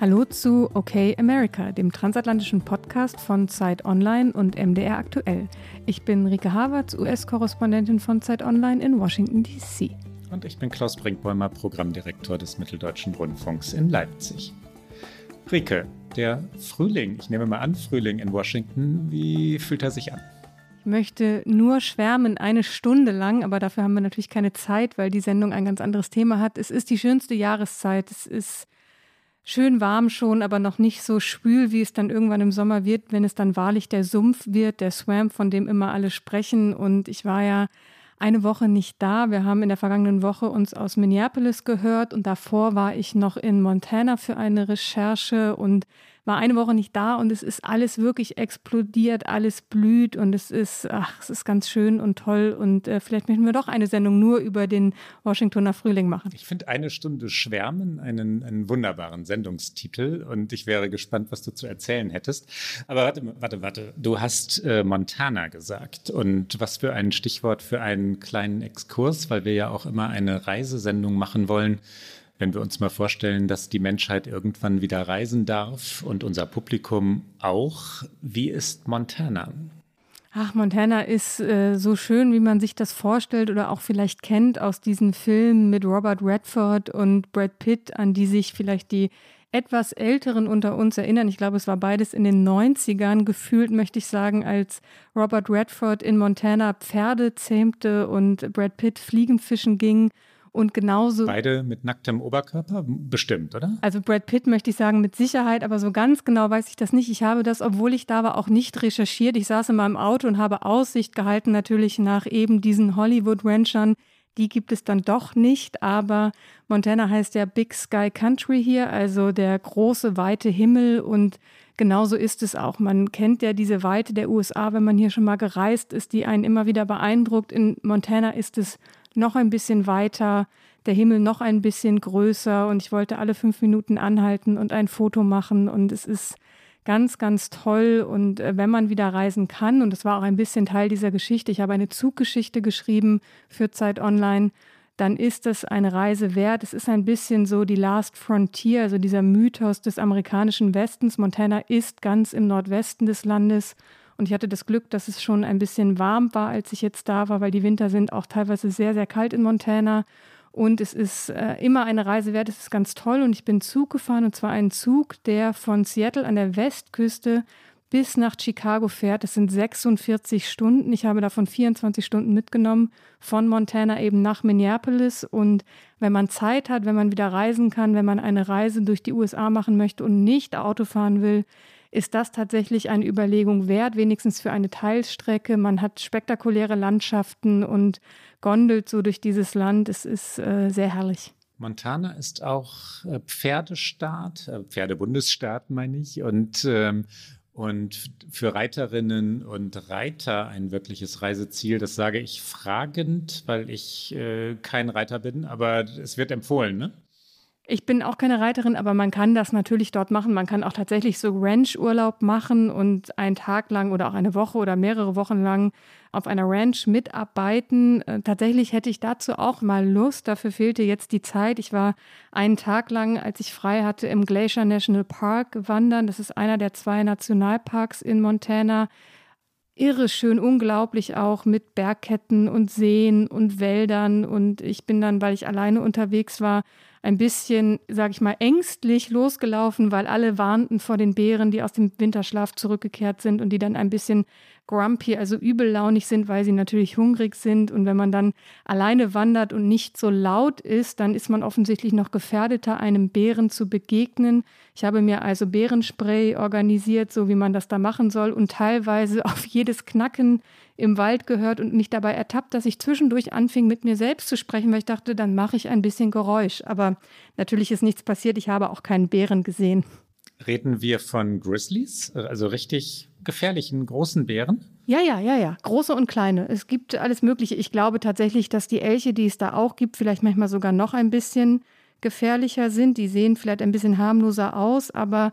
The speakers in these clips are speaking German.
Hallo zu Okay America, dem transatlantischen Podcast von Zeit Online und MDR Aktuell. Ich bin Rike Havertz, US-Korrespondentin von Zeit Online in Washington, D.C. Und ich bin Klaus Brinkbäumer, Programmdirektor des Mitteldeutschen Rundfunks in Leipzig. Rike, der Frühling, ich nehme mal an, Frühling in Washington, wie fühlt er sich an? Ich möchte nur schwärmen eine Stunde lang, aber dafür haben wir natürlich keine Zeit, weil die Sendung ein ganz anderes Thema hat. Es ist die schönste Jahreszeit. Es ist schön warm schon, aber noch nicht so schwül, wie es dann irgendwann im Sommer wird, wenn es dann wahrlich der Sumpf wird, der Swamp, von dem immer alle sprechen. Und ich war ja eine Woche nicht da. Wir haben in der vergangenen Woche uns aus Minneapolis gehört und davor war ich noch in Montana für eine Recherche und war eine Woche nicht da und es ist alles wirklich explodiert, alles blüht und es ist, ach, es ist ganz schön und toll und äh, vielleicht möchten wir doch eine Sendung nur über den Washingtoner Frühling machen. Ich finde eine Stunde Schwärmen einen, einen wunderbaren Sendungstitel und ich wäre gespannt, was du zu erzählen hättest. Aber warte, warte, warte, du hast äh, Montana gesagt und was für ein Stichwort für einen kleinen Exkurs, weil wir ja auch immer eine Reisesendung machen wollen wenn wir uns mal vorstellen, dass die Menschheit irgendwann wieder reisen darf und unser Publikum auch, wie ist Montana? Ach, Montana ist äh, so schön, wie man sich das vorstellt oder auch vielleicht kennt aus diesen Filmen mit Robert Redford und Brad Pitt, an die sich vielleicht die etwas Älteren unter uns erinnern. Ich glaube, es war beides in den 90ern gefühlt, möchte ich sagen, als Robert Redford in Montana Pferde zähmte und Brad Pitt Fliegenfischen ging und genauso. Beide mit nacktem Oberkörper? Bestimmt, oder? Also Brad Pitt möchte ich sagen, mit Sicherheit, aber so ganz genau weiß ich das nicht. Ich habe das, obwohl ich da war, auch nicht recherchiert. Ich saß in meinem Auto und habe Aussicht gehalten, natürlich nach eben diesen Hollywood-Ranchern. Die gibt es dann doch nicht, aber Montana heißt ja Big Sky Country hier, also der große, weite Himmel und genauso ist es auch. Man kennt ja diese Weite der USA, wenn man hier schon mal gereist ist, die einen immer wieder beeindruckt. In Montana ist es noch ein bisschen weiter, der Himmel noch ein bisschen größer und ich wollte alle fünf Minuten anhalten und ein Foto machen und es ist ganz, ganz toll und äh, wenn man wieder reisen kann und es war auch ein bisschen Teil dieser Geschichte, ich habe eine Zuggeschichte geschrieben für Zeit Online, dann ist es eine Reise wert. Es ist ein bisschen so die Last Frontier, also dieser Mythos des amerikanischen Westens. Montana ist ganz im Nordwesten des Landes und ich hatte das Glück, dass es schon ein bisschen warm war, als ich jetzt da war, weil die Winter sind auch teilweise sehr, sehr kalt in Montana. Und es ist äh, immer eine Reise wert, es ist ganz toll. Und ich bin Zug gefahren, und zwar einen Zug, der von Seattle an der Westküste bis nach Chicago fährt. Das sind 46 Stunden. Ich habe davon 24 Stunden mitgenommen, von Montana eben nach Minneapolis. Und wenn man Zeit hat, wenn man wieder reisen kann, wenn man eine Reise durch die USA machen möchte und nicht Auto fahren will, ist das tatsächlich eine Überlegung wert, wenigstens für eine Teilstrecke. Man hat spektakuläre Landschaften und gondelt so durch dieses Land. Es ist äh, sehr herrlich. Montana ist auch äh, Pferdestaat, äh, Pferdebundesstaat meine ich, und ähm, und für Reiterinnen und Reiter ein wirkliches Reiseziel. Das sage ich fragend, weil ich äh, kein Reiter bin, aber es wird empfohlen, ne? Ich bin auch keine Reiterin, aber man kann das natürlich dort machen. Man kann auch tatsächlich so Ranch-Urlaub machen und einen Tag lang oder auch eine Woche oder mehrere Wochen lang auf einer Ranch mitarbeiten. Äh, tatsächlich hätte ich dazu auch mal Lust. Dafür fehlte jetzt die Zeit. Ich war einen Tag lang, als ich frei hatte, im Glacier National Park wandern. Das ist einer der zwei Nationalparks in Montana irre schön, unglaublich auch mit Bergketten und Seen und Wäldern. Und ich bin dann, weil ich alleine unterwegs war, ein bisschen, sage ich mal, ängstlich losgelaufen, weil alle warnten vor den Bären, die aus dem Winterschlaf zurückgekehrt sind und die dann ein bisschen grumpy, also übellaunig sind, weil sie natürlich hungrig sind. Und wenn man dann alleine wandert und nicht so laut ist, dann ist man offensichtlich noch gefährdeter, einem Bären zu begegnen. Ich habe mir also Bärenspray organisiert, so wie man das da machen soll und teilweise auf jedes Knacken im Wald gehört und mich dabei ertappt, dass ich zwischendurch anfing, mit mir selbst zu sprechen, weil ich dachte, dann mache ich ein bisschen Geräusch. Aber natürlich ist nichts passiert. Ich habe auch keinen Bären gesehen. Reden wir von Grizzlies, also richtig gefährlichen großen Bären? Ja, ja, ja, ja. Große und kleine. Es gibt alles Mögliche. Ich glaube tatsächlich, dass die Elche, die es da auch gibt, vielleicht manchmal sogar noch ein bisschen gefährlicher sind. Die sehen vielleicht ein bisschen harmloser aus, aber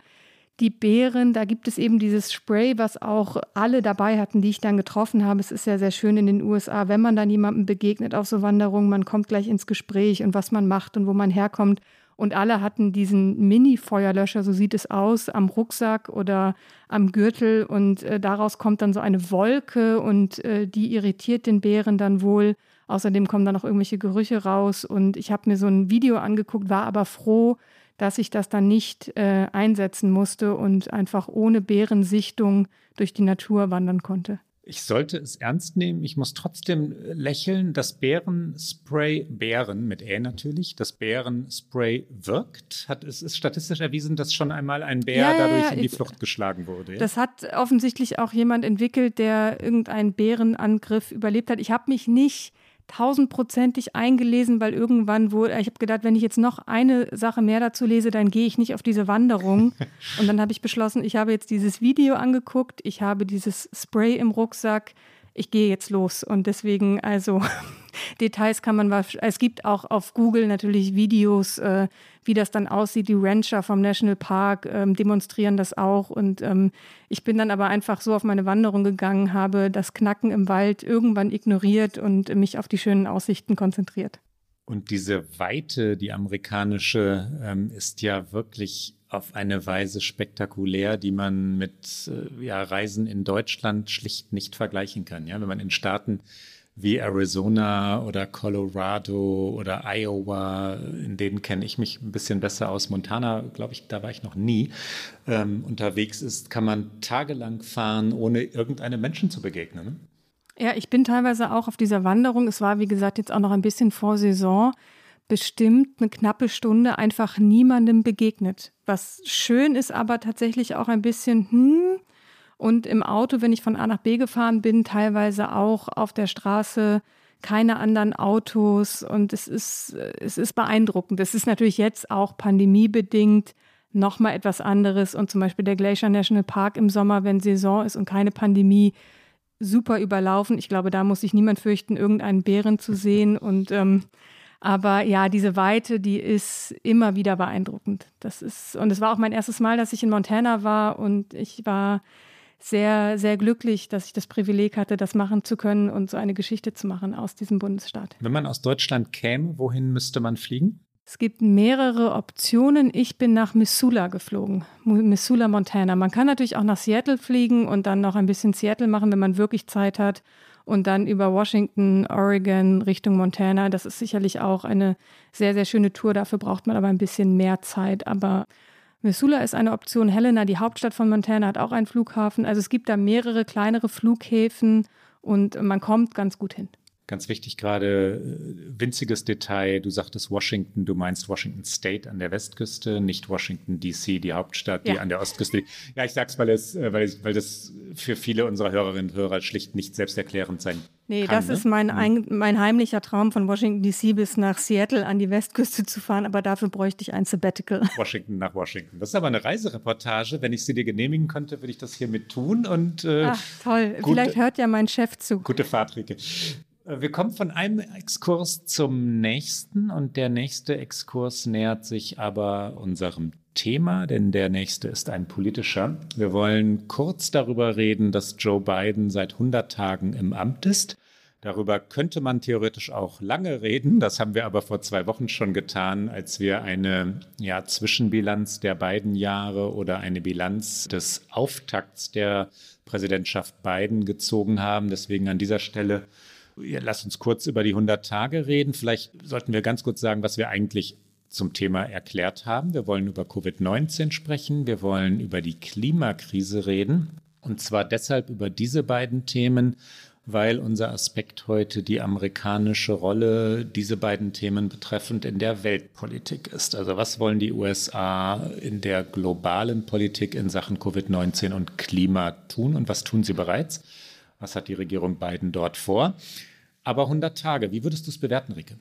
die Bären, da gibt es eben dieses Spray, was auch alle dabei hatten, die ich dann getroffen habe. Es ist ja sehr schön in den USA, wenn man dann jemandem begegnet auf so Wanderungen, man kommt gleich ins Gespräch und was man macht und wo man herkommt. Und alle hatten diesen Mini-Feuerlöscher, so sieht es aus, am Rucksack oder am Gürtel. Und äh, daraus kommt dann so eine Wolke und äh, die irritiert den Bären dann wohl. Außerdem kommen dann noch irgendwelche Gerüche raus. Und ich habe mir so ein Video angeguckt, war aber froh, dass ich das dann nicht äh, einsetzen musste und einfach ohne Bärensichtung durch die Natur wandern konnte. Ich sollte es ernst nehmen. Ich muss trotzdem lächeln. Das Bärenspray, Bären mit Ä natürlich, das Bärenspray wirkt. Hat, es ist statistisch erwiesen, dass schon einmal ein Bär ja, dadurch ja, in die Flucht geschlagen wurde. Das hat offensichtlich auch jemand entwickelt, der irgendeinen Bärenangriff überlebt hat. Ich habe mich nicht tausendprozentig eingelesen, weil irgendwann wurde, ich habe gedacht, wenn ich jetzt noch eine Sache mehr dazu lese, dann gehe ich nicht auf diese Wanderung. Und dann habe ich beschlossen, ich habe jetzt dieses Video angeguckt, ich habe dieses Spray im Rucksack, ich gehe jetzt los. Und deswegen, also Details kann man, es gibt auch auf Google natürlich Videos, äh, wie das dann aussieht. Die Rancher vom National Park ähm, demonstrieren das auch. Und ähm, ich bin dann aber einfach so auf meine Wanderung gegangen, habe das Knacken im Wald irgendwann ignoriert und mich auf die schönen Aussichten konzentriert. Und diese Weite, die amerikanische, ähm, ist ja wirklich auf eine Weise spektakulär, die man mit äh, ja, Reisen in Deutschland schlicht nicht vergleichen kann. Ja, wenn man in Staaten wie Arizona oder Colorado oder Iowa, in denen kenne ich mich ein bisschen besser aus. Montana, glaube ich, da war ich noch nie. Ähm, unterwegs ist, kann man tagelang fahren, ohne irgendeinem Menschen zu begegnen. Ne? Ja, ich bin teilweise auch auf dieser Wanderung. Es war, wie gesagt, jetzt auch noch ein bisschen vor Saison bestimmt eine knappe Stunde einfach niemandem begegnet. Was schön ist, aber tatsächlich auch ein bisschen, hm, und im Auto, wenn ich von A nach B gefahren bin, teilweise auch auf der Straße keine anderen Autos und es ist, es ist beeindruckend. Es ist natürlich jetzt auch pandemiebedingt nochmal etwas anderes und zum Beispiel der Glacier National Park im Sommer, wenn Saison ist und keine Pandemie, super überlaufen. Ich glaube, da muss sich niemand fürchten, irgendeinen Bären zu sehen und ähm, aber ja, diese Weite, die ist immer wieder beeindruckend. Das ist, und es war auch mein erstes Mal, dass ich in Montana war und ich war sehr, sehr glücklich, dass ich das Privileg hatte, das machen zu können und so eine Geschichte zu machen aus diesem Bundesstaat. Wenn man aus Deutschland käme, wohin müsste man fliegen? Es gibt mehrere Optionen. Ich bin nach Missoula geflogen, Missoula, Montana. Man kann natürlich auch nach Seattle fliegen und dann noch ein bisschen Seattle machen, wenn man wirklich Zeit hat. Und dann über Washington, Oregon Richtung Montana. Das ist sicherlich auch eine sehr, sehr schöne Tour. Dafür braucht man aber ein bisschen mehr Zeit. Aber Missoula ist eine Option. Helena, die Hauptstadt von Montana, hat auch einen Flughafen. Also es gibt da mehrere kleinere Flughäfen und man kommt ganz gut hin. Ganz wichtig gerade, äh, winziges Detail, du sagtest Washington, du meinst Washington State an der Westküste, nicht Washington DC, die Hauptstadt, die ja. an der Ostküste. Ja, ich sag's, weil es, äh, weil, es, weil das für viele unserer Hörerinnen und Hörer schlicht nicht selbsterklärend sein Nee, kann, das ne? ist mein, hm. ein, mein heimlicher Traum, von Washington DC bis nach Seattle an die Westküste zu fahren, aber dafür bräuchte ich ein Sabbatical. Washington nach Washington. Das ist aber eine Reisereportage. Wenn ich sie dir genehmigen könnte, würde ich das hiermit tun. Und, äh, Ach, toll. Gute, Vielleicht hört ja mein Chef zu. Gute Fahrt, Rike. Äh, wir kommen von einem Exkurs zum nächsten und der nächste Exkurs nähert sich aber unserem Thema, denn der nächste ist ein politischer. Wir wollen kurz darüber reden, dass Joe Biden seit 100 Tagen im Amt ist. Darüber könnte man theoretisch auch lange reden. Das haben wir aber vor zwei Wochen schon getan, als wir eine ja, Zwischenbilanz der beiden Jahre oder eine Bilanz des Auftakts der Präsidentschaft Biden gezogen haben. Deswegen an dieser Stelle ja, lass uns kurz über die 100 Tage reden. Vielleicht sollten wir ganz kurz sagen, was wir eigentlich zum Thema erklärt haben. Wir wollen über Covid-19 sprechen. Wir wollen über die Klimakrise reden. Und zwar deshalb über diese beiden Themen, weil unser Aspekt heute die amerikanische Rolle, diese beiden Themen betreffend, in der Weltpolitik ist. Also was wollen die USA in der globalen Politik in Sachen Covid-19 und Klima tun und was tun sie bereits? Was hat die Regierung Biden dort vor? Aber 100 Tage, wie würdest du es bewerten, Rike?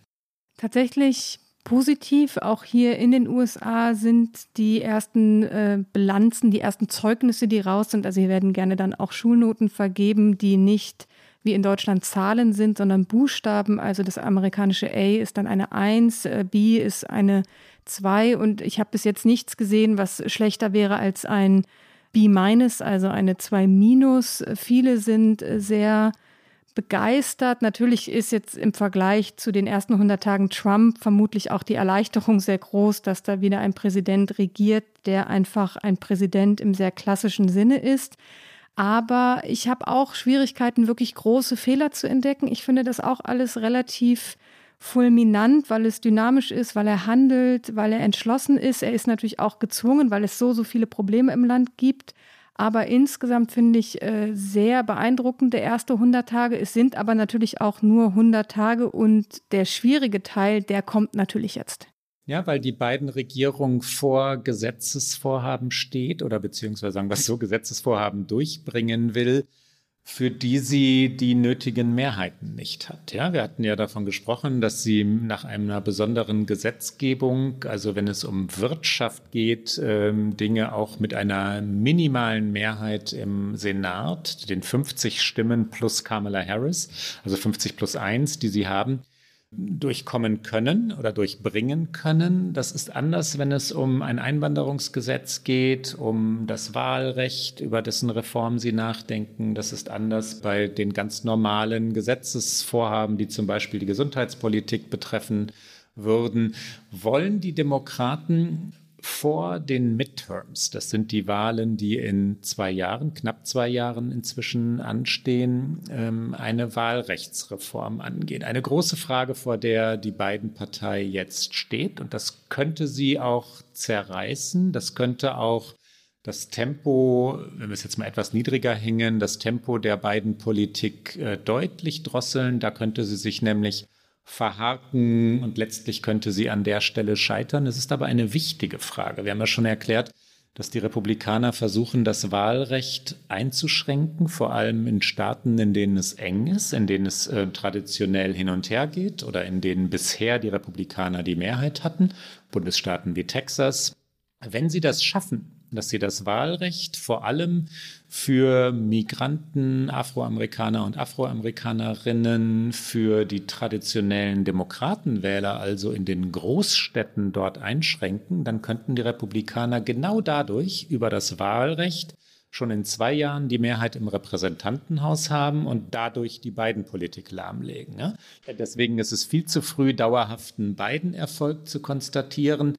Tatsächlich positiv. Auch hier in den USA sind die ersten äh, Bilanzen, die ersten Zeugnisse, die raus sind. Also hier werden gerne dann auch Schulnoten vergeben, die nicht wie in Deutschland Zahlen sind, sondern Buchstaben. Also das amerikanische A ist dann eine 1, äh, B ist eine 2 und ich habe bis jetzt nichts gesehen, was schlechter wäre als ein B-, also eine 2-. Viele sind sehr begeistert. Natürlich ist jetzt im Vergleich zu den ersten 100 Tagen Trump vermutlich auch die Erleichterung sehr groß, dass da wieder ein Präsident regiert, der einfach ein Präsident im sehr klassischen Sinne ist. Aber ich habe auch Schwierigkeiten, wirklich große Fehler zu entdecken. Ich finde das auch alles relativ fulminant, weil es dynamisch ist, weil er handelt, weil er entschlossen ist. Er ist natürlich auch gezwungen, weil es so, so viele Probleme im Land gibt. Aber insgesamt finde ich äh, sehr beeindruckend der erste 100 Tage. Es sind aber natürlich auch nur 100 Tage und der schwierige Teil, der kommt natürlich jetzt. Ja, weil die beiden Regierungen vor Gesetzesvorhaben steht oder beziehungsweise sagen wir so Gesetzesvorhaben durchbringen will, für die sie die nötigen Mehrheiten nicht hat. Ja, wir hatten ja davon gesprochen, dass sie nach einer besonderen Gesetzgebung, also wenn es um Wirtschaft geht, ähm, Dinge auch mit einer minimalen Mehrheit im Senat, den 50 Stimmen plus Kamala Harris, also 50 plus 1, die sie haben, durchkommen können oder durchbringen können. Das ist anders, wenn es um ein Einwanderungsgesetz geht, um das Wahlrecht, über dessen Reform Sie nachdenken. Das ist anders bei den ganz normalen Gesetzesvorhaben, die zum Beispiel die Gesundheitspolitik betreffen würden. Wollen die Demokraten vor den Midterms. Das sind die Wahlen, die in zwei Jahren, knapp zwei Jahren inzwischen anstehen, ähm, eine Wahlrechtsreform angehen. Eine große Frage, vor der die beiden Parteien jetzt steht. Und das könnte sie auch zerreißen. Das könnte auch das Tempo, wenn wir es jetzt mal etwas niedriger hängen, das Tempo der beiden Politik äh, deutlich drosseln. Da könnte sie sich nämlich verhaken und letztlich könnte sie an der Stelle scheitern. Es ist aber eine wichtige Frage. Wir haben ja schon erklärt, dass die Republikaner versuchen, das Wahlrecht einzuschränken, vor allem in Staaten, in denen es eng ist, in denen es äh, traditionell hin und her geht oder in denen bisher die Republikaner die Mehrheit hatten, Bundesstaaten wie Texas. Wenn sie das schaffen, dass sie das Wahlrecht vor allem für Migranten, Afroamerikaner und Afroamerikanerinnen, für die traditionellen Demokratenwähler, also in den Großstädten dort einschränken, dann könnten die Republikaner genau dadurch über das Wahlrecht schon in zwei Jahren die Mehrheit im Repräsentantenhaus haben und dadurch die beiden Politik lahmlegen. Deswegen ist es viel zu früh, dauerhaften beiden Erfolg zu konstatieren.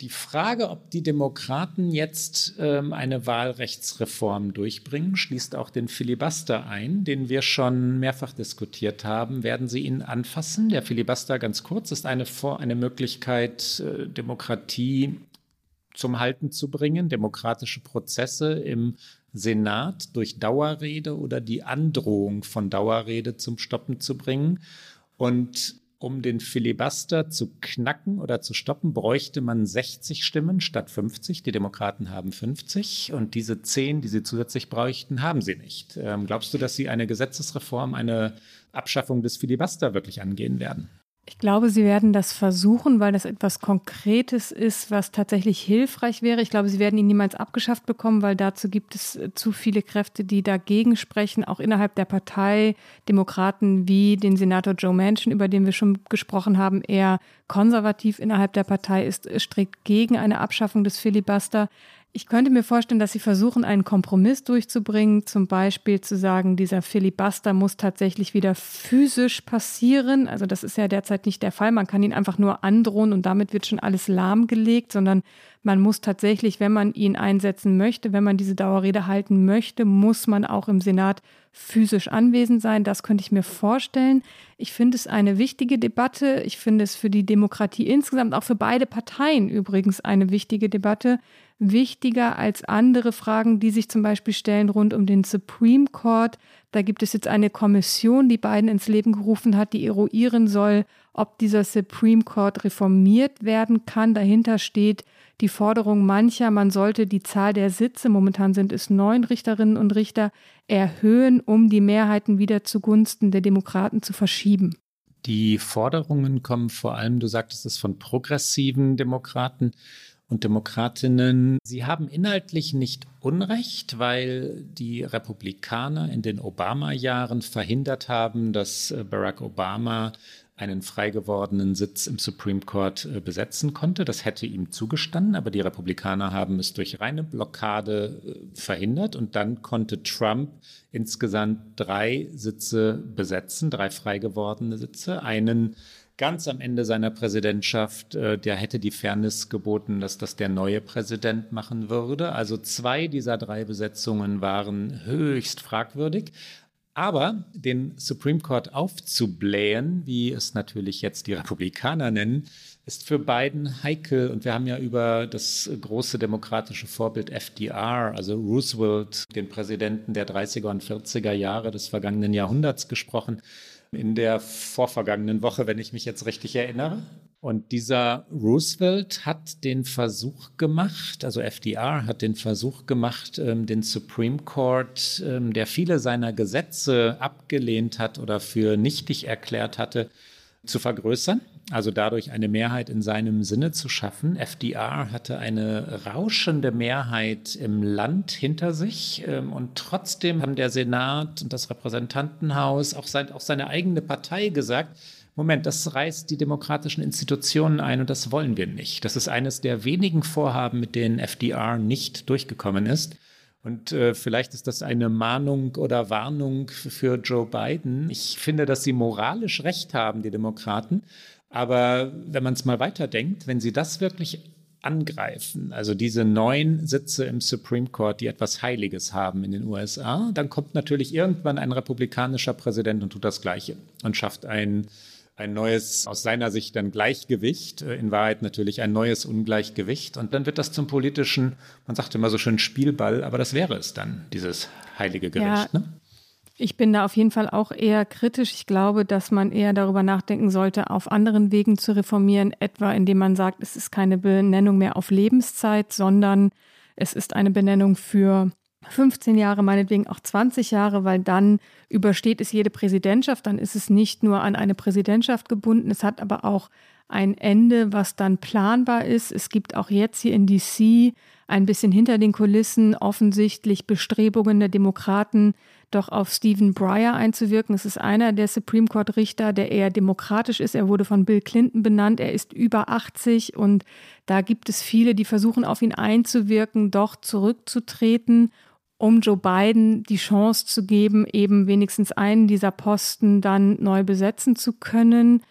Die Frage, ob die Demokraten jetzt ähm, eine Wahlrechtsreform durchbringen, schließt auch den Filibuster ein, den wir schon mehrfach diskutiert haben. Werden Sie ihn anfassen? Der Filibuster, ganz kurz, ist eine, Vor eine Möglichkeit, äh, Demokratie zum Halten zu bringen, demokratische Prozesse im Senat durch Dauerrede oder die Androhung von Dauerrede zum Stoppen zu bringen. Und um den Filibuster zu knacken oder zu stoppen, bräuchte man 60 Stimmen statt 50. Die Demokraten haben 50 und diese 10, die sie zusätzlich bräuchten, haben sie nicht. Ähm, glaubst du, dass sie eine Gesetzesreform, eine Abschaffung des Filibuster wirklich angehen werden? Ich glaube, Sie werden das versuchen, weil das etwas Konkretes ist, was tatsächlich hilfreich wäre. Ich glaube, Sie werden ihn niemals abgeschafft bekommen, weil dazu gibt es äh, zu viele Kräfte, die dagegen sprechen, auch innerhalb der Partei. Demokraten wie den Senator Joe Manchin, über den wir schon gesprochen haben, eher konservativ innerhalb der Partei ist strikt gegen eine Abschaffung des Filibuster. Ich könnte mir vorstellen, dass Sie versuchen, einen Kompromiss durchzubringen, zum Beispiel zu sagen, dieser Filibuster muss tatsächlich wieder physisch passieren. Also das ist ja derzeit nicht der Fall. Man kann ihn einfach nur androhen und damit wird schon alles lahmgelegt, sondern man muss tatsächlich, wenn man ihn einsetzen möchte, wenn man diese Dauerrede halten möchte, muss man auch im Senat physisch anwesend sein. Das könnte ich mir vorstellen. Ich finde es eine wichtige Debatte. Ich finde es für die Demokratie insgesamt, auch für beide Parteien übrigens eine wichtige Debatte wichtiger als andere Fragen, die sich zum Beispiel stellen rund um den Supreme Court. Da gibt es jetzt eine Kommission, die Biden ins Leben gerufen hat, die eruieren soll, ob dieser Supreme Court reformiert werden kann. Dahinter steht die Forderung mancher, man sollte die Zahl der Sitze, momentan sind es neun Richterinnen und Richter, erhöhen, um die Mehrheiten wieder zugunsten der Demokraten zu verschieben. Die Forderungen kommen vor allem, du sagtest es, von progressiven Demokraten und Demokratinnen. Sie haben inhaltlich nicht Unrecht, weil die Republikaner in den Obama-Jahren verhindert haben, dass äh, Barack Obama einen frei gewordenen Sitz im Supreme Court äh, besetzen konnte. Das hätte ihm zugestanden, aber die Republikaner haben es durch reine Blockade äh, verhindert und dann konnte Trump insgesamt drei Sitze besetzen, drei frei gewordene Sitze, einen ganz am Ende seiner Präsidentschaft, äh, der hätte die Fairness geboten, dass das der neue Präsident machen würde. Also zwei dieser drei Besetzungen waren höchst fragwürdig. Aber den Supreme Court aufzublähen, wie es natürlich jetzt die Republikaner nennen, ist für Biden heikel. Und wir haben ja über das große demokratische Vorbild FDR, also Roosevelt, den Präsidenten der 30er und 40er Jahre des vergangenen Jahrhunderts gesprochen, in der vorvergangenen Woche, wenn ich mich jetzt richtig erinnere. Und dieser Roosevelt hat den Versuch gemacht, also FDR hat den Versuch gemacht, ähm, den Supreme Court, ähm, der viele seiner Gesetze abgelehnt hat oder für nichtig erklärt hatte, zu vergrößern, also dadurch eine Mehrheit in seinem Sinne zu schaffen. FDR hatte eine rauschende Mehrheit im Land hinter sich ähm, und trotzdem haben der Senat und das Repräsentantenhaus, auch, sein, auch seine eigene Partei gesagt, Moment, das reißt die demokratischen Institutionen ein und das wollen wir nicht. Das ist eines der wenigen Vorhaben, mit denen FDR nicht durchgekommen ist. Und äh, vielleicht ist das eine Mahnung oder Warnung für Joe Biden. Ich finde, dass sie moralisch recht haben, die Demokraten. Aber wenn man es mal weiterdenkt, wenn sie das wirklich angreifen, also diese neun Sitze im Supreme Court, die etwas Heiliges haben in den USA, dann kommt natürlich irgendwann ein republikanischer Präsident und tut das Gleiche und schafft ein ein neues, aus seiner Sicht dann Gleichgewicht, äh, in Wahrheit natürlich ein neues Ungleichgewicht. Und dann wird das zum politischen, man sagt immer so schön Spielball, aber das wäre es dann, dieses heilige Gericht. Ja. Ne? Ich bin da auf jeden Fall auch eher kritisch. Ich glaube, dass man eher darüber nachdenken sollte, auf anderen Wegen zu reformieren, etwa indem man sagt, es ist keine Benennung mehr auf Lebenszeit, sondern es ist eine Benennung für 15 Jahre, meinetwegen auch 20 Jahre, weil dann übersteht es jede Präsidentschaft, dann ist es nicht nur an eine Präsidentschaft gebunden, es hat aber auch ein Ende, was dann planbar ist. Es gibt auch jetzt hier in DC ein bisschen hinter den Kulissen offensichtlich Bestrebungen der Demokraten, doch auf Stephen Breyer einzuwirken. Es ist einer der Supreme Court Richter, der eher demokratisch ist. Er wurde von Bill Clinton benannt. Er ist über 80 und da gibt es viele, die versuchen, auf ihn einzuwirken, doch zurückzutreten um Joe Biden die Chance zu geben, eben wenigstens einen dieser Posten dann neu besetzen zu können.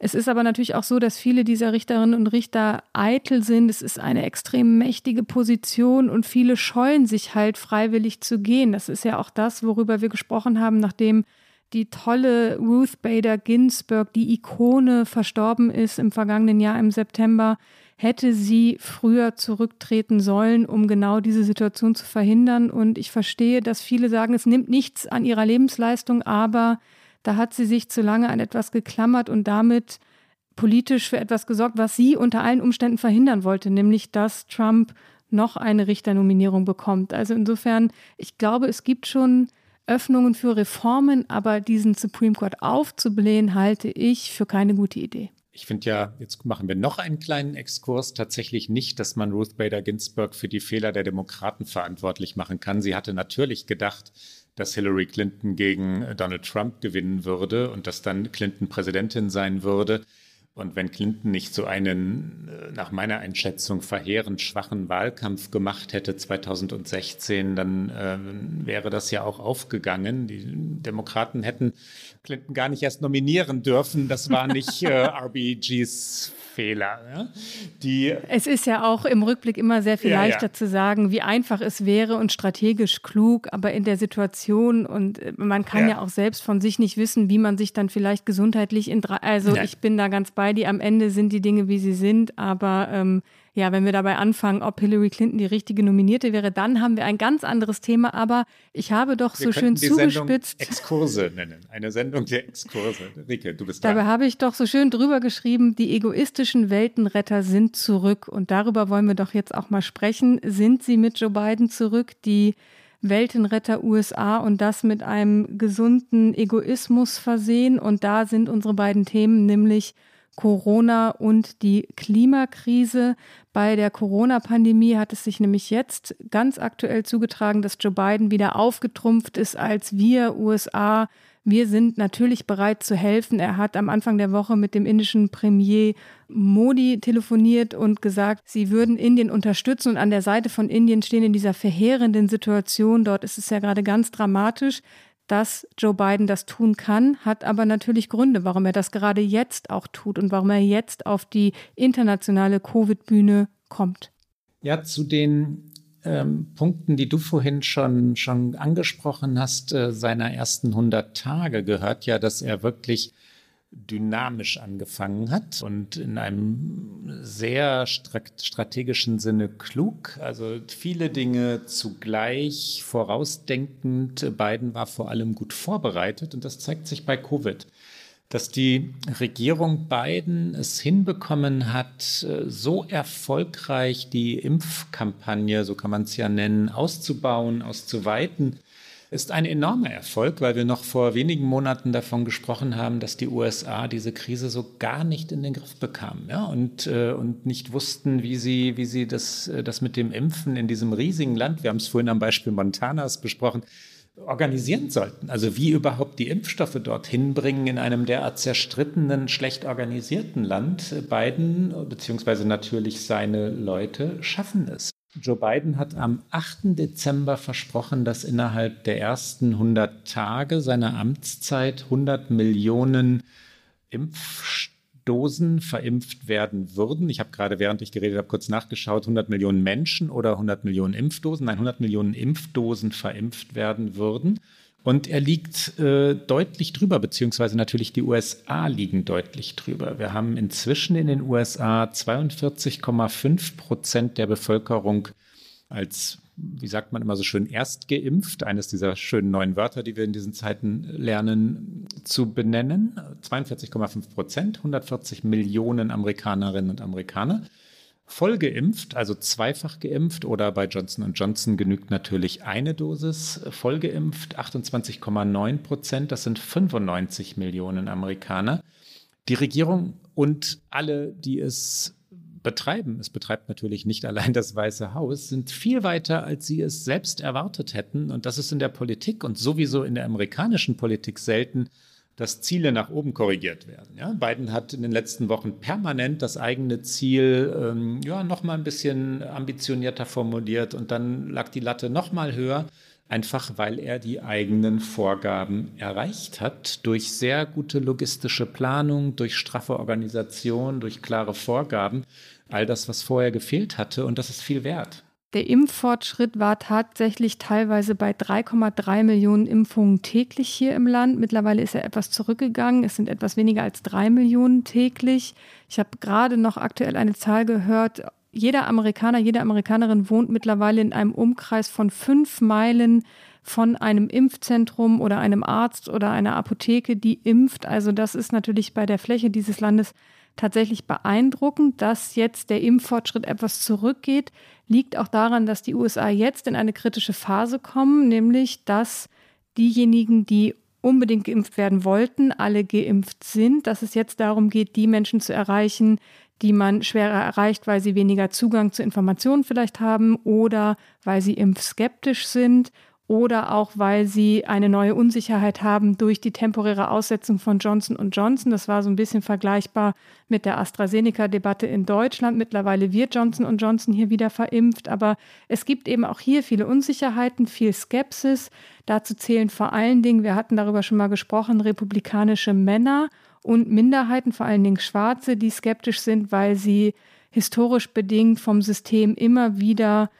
Es ist aber natürlich auch so, dass viele dieser Richterinnen und Richter eitel sind. Es ist eine extrem mächtige Position und viele scheuen sich halt freiwillig zu gehen. Das ist ja auch das, worüber wir gesprochen haben, nachdem die tolle Ruth Bader Ginsburg, die Ikone, verstorben ist im vergangenen Jahr im September hätte sie früher zurücktreten sollen, um genau diese Situation zu verhindern. Und ich verstehe, dass viele sagen, es nimmt nichts an ihrer Lebensleistung, aber da hat sie sich zu lange an etwas geklammert und damit politisch für etwas gesorgt, was sie unter allen Umständen verhindern wollte, nämlich dass Trump noch eine Richternominierung bekommt. Also insofern, ich glaube, es gibt schon Öffnungen für Reformen, aber diesen Supreme Court aufzublähen, halte ich für keine gute Idee. Ich finde ja, jetzt machen wir noch einen kleinen Exkurs, tatsächlich nicht, dass man Ruth Bader Ginsburg für die Fehler der Demokraten verantwortlich machen kann. Sie hatte natürlich gedacht, dass Hillary Clinton gegen Donald Trump gewinnen würde und dass dann Clinton Präsidentin sein würde. Und wenn Clinton nicht so einen, äh, nach meiner Einschätzung, verheerend schwachen Wahlkampf gemacht hätte 2016, dann äh, wäre das ja auch aufgegangen. Die Demokraten hätten Clinton gar nicht erst nominieren dürfen. Das war nicht äh, RBGs Fehler. Ja? Die, es ist ja auch im Rückblick immer sehr viel ja, leichter ja. zu sagen, wie einfach es wäre und strategisch klug, aber in der Situation und äh, man kann ja, auch selbst von sich nicht wissen, wie man sich dann vielleicht gesundheitlich in drei, also ich bin da ganz bei dir, am Ende sind die Dinge, wie sie sind, aber ähm, ja, wenn wir dabei anfangen, ob Hillary Clinton die richtige Nominierte wäre, dann haben wir ein ganz anderes Thema. Aber ich habe doch wir so schön die zugespitzt. Sendung Exkurse nennen. Eine Sendung der Exkurse. Rike, du bist da. Dabei habe ich doch so schön drüber geschrieben, die egoistischen Weltenretter sind zurück. Und darüber wollen wir doch jetzt auch mal sprechen. Sind sie mit Joe Biden zurück? Die Weltenretter USA und das mit einem gesunden Egoismus versehen. Und da sind unsere beiden Themen nämlich Corona und die Klimakrise. Bei der Corona-Pandemie hat es sich nämlich jetzt ganz aktuell zugetragen, dass Joe Biden wieder aufgetrumpft ist als wir USA. Wir sind natürlich bereit zu helfen. Er hat am Anfang der Woche mit dem indischen Premier Modi telefoniert und gesagt, sie würden Indien unterstützen und an der Seite von Indien stehen in dieser verheerenden Situation. Dort ist es ja gerade ganz dramatisch dass Joe Biden das tun kann, hat aber natürlich Gründe, warum er das gerade jetzt auch tut und warum er jetzt auf die internationale Covid-Bühne kommt. Ja, zu den ähm, Punkten, die du vorhin schon, schon angesprochen hast, äh, seiner ersten 100 Tage gehört ja, dass er wirklich dynamisch angefangen hat und in einem sehr strategischen Sinne klug. Also viele Dinge zugleich vorausdenkend. Biden war vor allem gut vorbereitet und das zeigt sich bei Covid. Dass die Regierung Biden es hinbekommen hat, so erfolgreich die Impfkampagne, so kann man es ja nennen, auszubauen, auszuweiten, ist ein enormer Erfolg, weil wir noch vor wenigen Monaten davon gesprochen haben, dass die USA diese Krise so gar nicht in den Griff bekamen ja? und, äh, und nicht wussten, wie sie, wie sie das, äh, das mit dem Impfen in diesem riesigen Land, wir haben es vorhin am Beispiel Montanas besprochen, organisieren sollten. Also wie überhaupt die Impfstoffe dorthin bringen in einem derart zerstrittenen, schlecht organisierten Land. Biden beziehungsweise natürlich seine Leute schaffen es. Joe Biden hat am 8. Dezember versprochen, dass innerhalb der ersten 100 Tage seiner Amtszeit 100 Millionen Impfdosen verimpft werden würden. Ich habe gerade, während ich geredet habe, kurz nachgeschaut, 100 Millionen Menschen oder 100 Millionen Impfdosen, nein, 100 Millionen Impfdosen verimpft werden würden. Und er liegt äh, deutlich drüber, beziehungsweise natürlich die USA liegen deutlich drüber. Wir haben inzwischen in den USA 42,5 Prozent der Bevölkerung als, wie sagt man immer so schön, erst geimpft, eines dieser schönen neuen Wörter, die wir in diesen Zeiten lernen zu benennen. 42,5 Prozent, 140 Millionen Amerikanerinnen und Amerikaner voll geimpft, also zweifach geimpft oder bei Johnson Johnson genügt natürlich eine Dosis voll geimpft, 28,9 Prozent, das sind 95 Millionen Amerikaner. Die Regierung und alle, die es betreiben, es betreibt natürlich nicht allein das Weiße Haus, sind viel weiter, als sie es selbst erwartet hätten. Und das ist in der Politik und sowieso in der amerikanischen Politik selten dass Ziele nach oben korrigiert werden. Ja, Biden hat in den letzten Wochen permanent das eigene Ziel ähm, ja, noch mal ein bisschen ambitionierter formuliert und dann lag die Latte noch mal höher, einfach weil er die eigenen Vorgaben erreicht hat durch sehr gute logistische Planung, durch straffe Organisation, durch klare Vorgaben, all das, was vorher gefehlt hatte und das ist viel wert. Der Impffortschritt war tatsächlich teilweise bei 3,3 Millionen Impfungen täglich hier im Land. Mittlerweile ist er etwas zurückgegangen. Es sind etwas weniger als drei Millionen täglich. Ich habe gerade noch aktuell eine Zahl gehört. Jeder Amerikaner, jede Amerikanerin wohnt mittlerweile in einem Umkreis von fünf Meilen von einem Impfzentrum oder einem Arzt oder einer Apotheke, die impft. Also das ist natürlich bei der Fläche dieses Landes tatsächlich beeindruckend, dass jetzt der Impffortschritt etwas zurückgeht, liegt auch daran, dass die USA jetzt in eine kritische Phase kommen, nämlich dass diejenigen, die unbedingt geimpft werden wollten, alle geimpft sind, dass es jetzt darum geht, die Menschen zu erreichen, die man schwerer erreicht, weil sie weniger Zugang zu Informationen vielleicht haben oder weil sie impfskeptisch sind oder auch weil sie eine neue Unsicherheit haben durch die temporäre Aussetzung von Johnson Johnson. Das war so ein bisschen vergleichbar mit der AstraZeneca-Debatte in Deutschland. Mittlerweile wird Johnson Johnson hier wieder verimpft, aber es gibt eben auch hier viele Unsicherheiten, viel Skepsis. Dazu zählen vor allen Dingen, wir hatten darüber schon mal gesprochen, republikanische Männer und Minderheiten, vor allen Dingen Schwarze, die skeptisch sind, weil sie historisch bedingt vom System immer wieder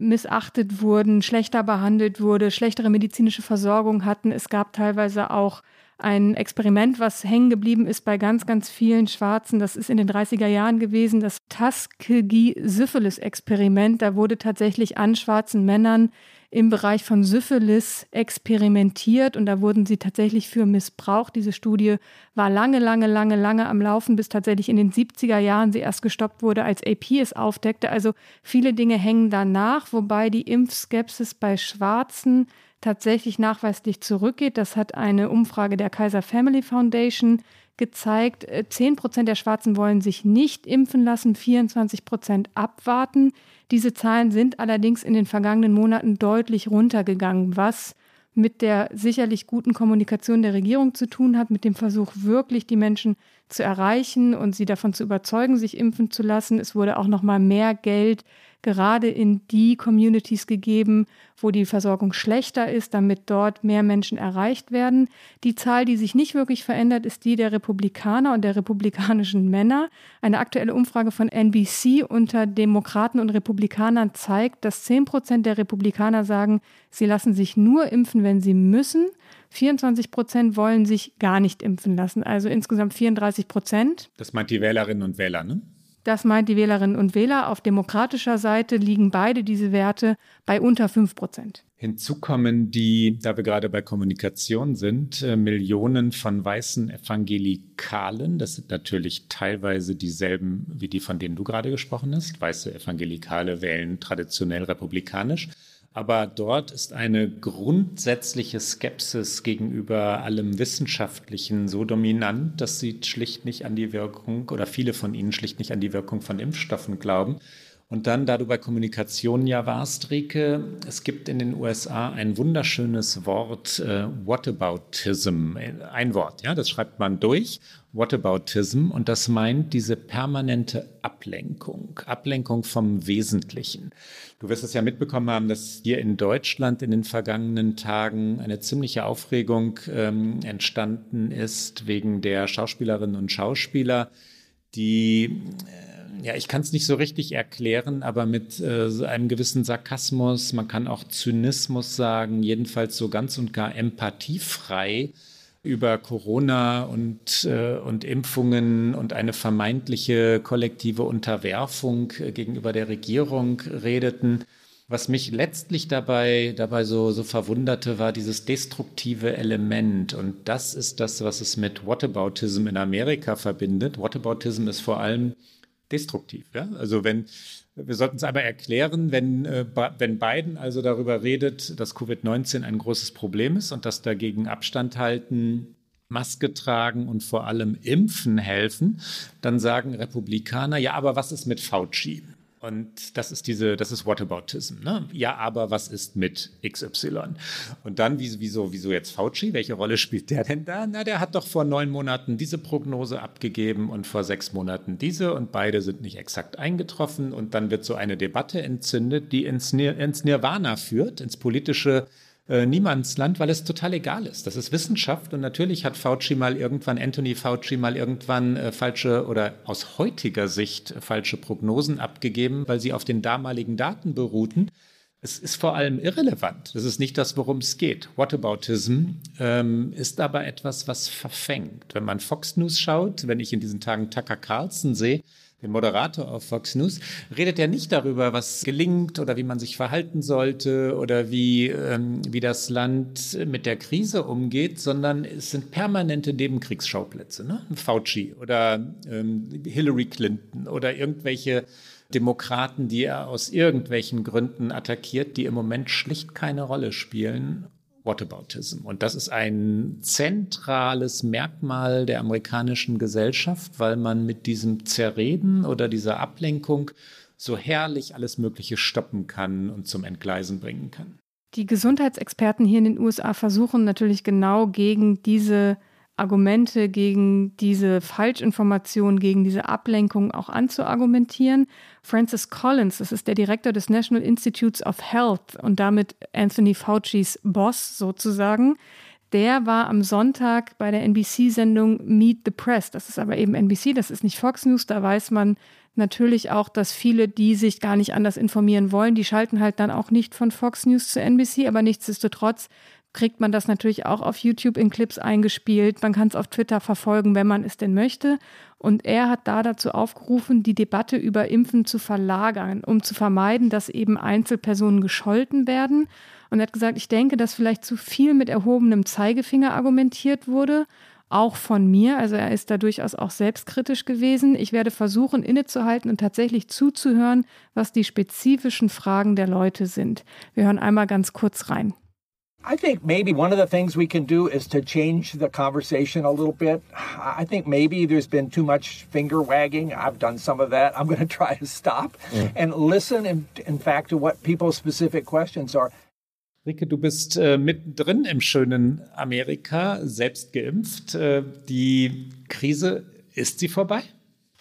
missachtet wurden, schlechter behandelt wurde, schlechtere medizinische Versorgung hatten. Es gab teilweise auch ein Experiment, was hängen geblieben ist bei ganz, ganz vielen Schwarzen. Das ist in den 30er Jahren gewesen, das Tuskegee-Syphilis-Experiment. Da wurde tatsächlich an schwarzen Männern im Bereich von Syphilis experimentiert und da wurden sie tatsächlich für missbraucht. Diese Studie war lange, lange, lange, lange am Laufen, bis tatsächlich in den 70er Jahren sie erst gestoppt wurde, als AP es aufdeckte. Also viele Dinge hängen danach, wobei die Impfskepsis bei Schwarzen tatsächlich nachweislich zurückgeht. Das hat eine Umfrage der Kaiser Family Foundation gezeigt. Äh, zehn Prozent der Schwarzen wollen sich nicht impfen lassen, 24 Prozent abwarten. Diese Zahlen sind allerdings in den vergangenen Monaten deutlich runtergegangen, was mit der sicherlich guten Kommunikation der Regierung zu tun hat, mit dem Versuch, wirklich die Menschen zu erreichen und sie davon zu überzeugen, sich impfen zu lassen. Es wurde auch noch mal mehr Geld gerade in die Communities gegeben, wo die Versorgung schlechter ist, damit dort mehr Menschen erreicht werden. Die Zahl, die sich nicht wirklich verändert, ist die der Republikaner und der republikanischen Männer. Eine aktuelle Umfrage von NBC unter Demokraten und Republikanern zeigt, dass 10 Prozent der Republikaner sagen, sie lassen sich nur impfen, wenn sie müssen. 24 Prozent wollen sich gar nicht impfen lassen, also insgesamt 34 Prozent. Das meint die Wählerinnen und Wähler, ne? Das meint die Wählerinnen und Wähler. Auf demokratischer Seite liegen beide diese Werte bei unter 5 Prozent. Hinzu kommen die, da wir gerade bei Kommunikation sind, äh, Millionen von weißen Evangelikalen. Das sind natürlich teilweise dieselben wie die, von denen du gerade gesprochen hast. Weiße Evangelikale wählen traditionell republikanisch. Aber dort ist eine grundsätzliche Skepsis gegenüber allem Wissenschaftlichen so dominant, dass sie schlicht nicht an die Wirkung oder viele von ihnen schlicht nicht an die Wirkung von Impfstoffen glauben. Und dann, da du bei Kommunikation ja warst, Rike, es gibt in den USA ein wunderschönes Wort, äh, Whataboutism. Ein Wort, ja, das schreibt man durch, Whataboutism, und das meint diese permanente Ablenkung, Ablenkung vom Wesentlichen. Du wirst es ja mitbekommen haben, dass hier in Deutschland in den vergangenen Tagen eine ziemliche Aufregung ähm, entstanden ist wegen der Schauspielerinnen und Schauspieler, die äh, ja, ich kann es nicht so richtig erklären, aber mit äh, einem gewissen Sarkasmus, man kann auch Zynismus sagen, jedenfalls so ganz und gar empathiefrei über Corona und, äh, und Impfungen und eine vermeintliche kollektive Unterwerfung äh, gegenüber der Regierung redeten. Was mich letztlich dabei, dabei so, so verwunderte, war dieses destruktive Element. Und das ist das, was es mit Whataboutism in Amerika verbindet. Whataboutism ist vor allem destruktiv. Ja? Also wenn, wir sollten es einmal erklären, wenn, äh, wenn Biden also darüber redet, dass Covid-19 ein großes Problem ist und dass dagegen Abstand halten, Maske tragen und vor allem impfen helfen, dann sagen Republikaner, ja, aber was ist mit Fauci? Und das ist diese, das ist Whataboutism. Ne? Ja, aber was ist mit XY? Und dann, wieso, wieso jetzt Fauci? Welche Rolle spielt der denn da? Na, der hat doch vor neun Monaten diese Prognose abgegeben und vor sechs Monaten diese und beide sind nicht exakt eingetroffen. Und dann wird so eine Debatte entzündet, die ins, Nir ins Nirvana führt, ins politische äh, Niemandsland, weil es total egal ist. Das ist Wissenschaft und natürlich hat Fauci mal irgendwann, Anthony Fauci mal irgendwann äh, falsche oder aus heutiger Sicht falsche Prognosen abgegeben, weil sie auf den damaligen Daten beruhten. Es ist vor allem irrelevant. Das ist nicht das, worum es geht. Whataboutism ähm, ist aber etwas, was verfängt. Wenn man Fox News schaut, wenn ich in diesen Tagen Tucker Carlson sehe, den Moderator auf Fox News, redet er nicht darüber, was gelingt oder wie man sich verhalten sollte oder wie, ähm, wie das Land mit der Krise umgeht, sondern es sind permanente Nebenkriegsschauplätze. Ne? Fauci oder ähm, Hillary Clinton oder irgendwelche Demokraten, die er aus irgendwelchen Gründen attackiert, die im Moment schlicht keine Rolle spielen Whataboutism. Und das ist ein zentrales Merkmal der amerikanischen Gesellschaft, weil man mit diesem Zerreden oder dieser Ablenkung so herrlich alles Mögliche stoppen kann und zum Entgleisen bringen kann. Die Gesundheitsexperten hier in den USA versuchen natürlich genau gegen diese Argumente gegen diese Falschinformation, gegen diese Ablenkung auch anzuargumentieren. Francis Collins, das ist der Direktor des National Institutes of Health und damit Anthony Faucis Boss sozusagen, der war am Sonntag bei der NBC-Sendung Meet the Press. Das ist aber eben NBC, das ist nicht Fox News. Da weiß man natürlich auch, dass viele, die sich gar nicht anders informieren wollen, die schalten halt dann auch nicht von Fox News zu NBC. Aber nichtsdestotrotz kriegt man das natürlich auch auf YouTube in Clips eingespielt. Man kann es auf Twitter verfolgen, wenn man es denn möchte. Und er hat da dazu aufgerufen, die Debatte über Impfen zu verlagern, um zu vermeiden, dass eben Einzelpersonen gescholten werden. Und er hat gesagt, ich denke, dass vielleicht zu viel mit erhobenem Zeigefinger argumentiert wurde, auch von mir. Also er ist da durchaus auch selbstkritisch gewesen. Ich werde versuchen, innezuhalten und tatsächlich zuzuhören, was die spezifischen Fragen der Leute sind. Wir hören einmal ganz kurz rein. I think maybe one of the things we can do is to change the conversation a little bit. I think maybe there's been too much finger wagging. I've done some of that. I'm going to try to stop mm. and listen, in, in fact, to what people's specific questions are. Rike, du bist äh, mittendrin im schönen Amerika, selbst geimpft. Äh, die Krise, ist sie vorbei?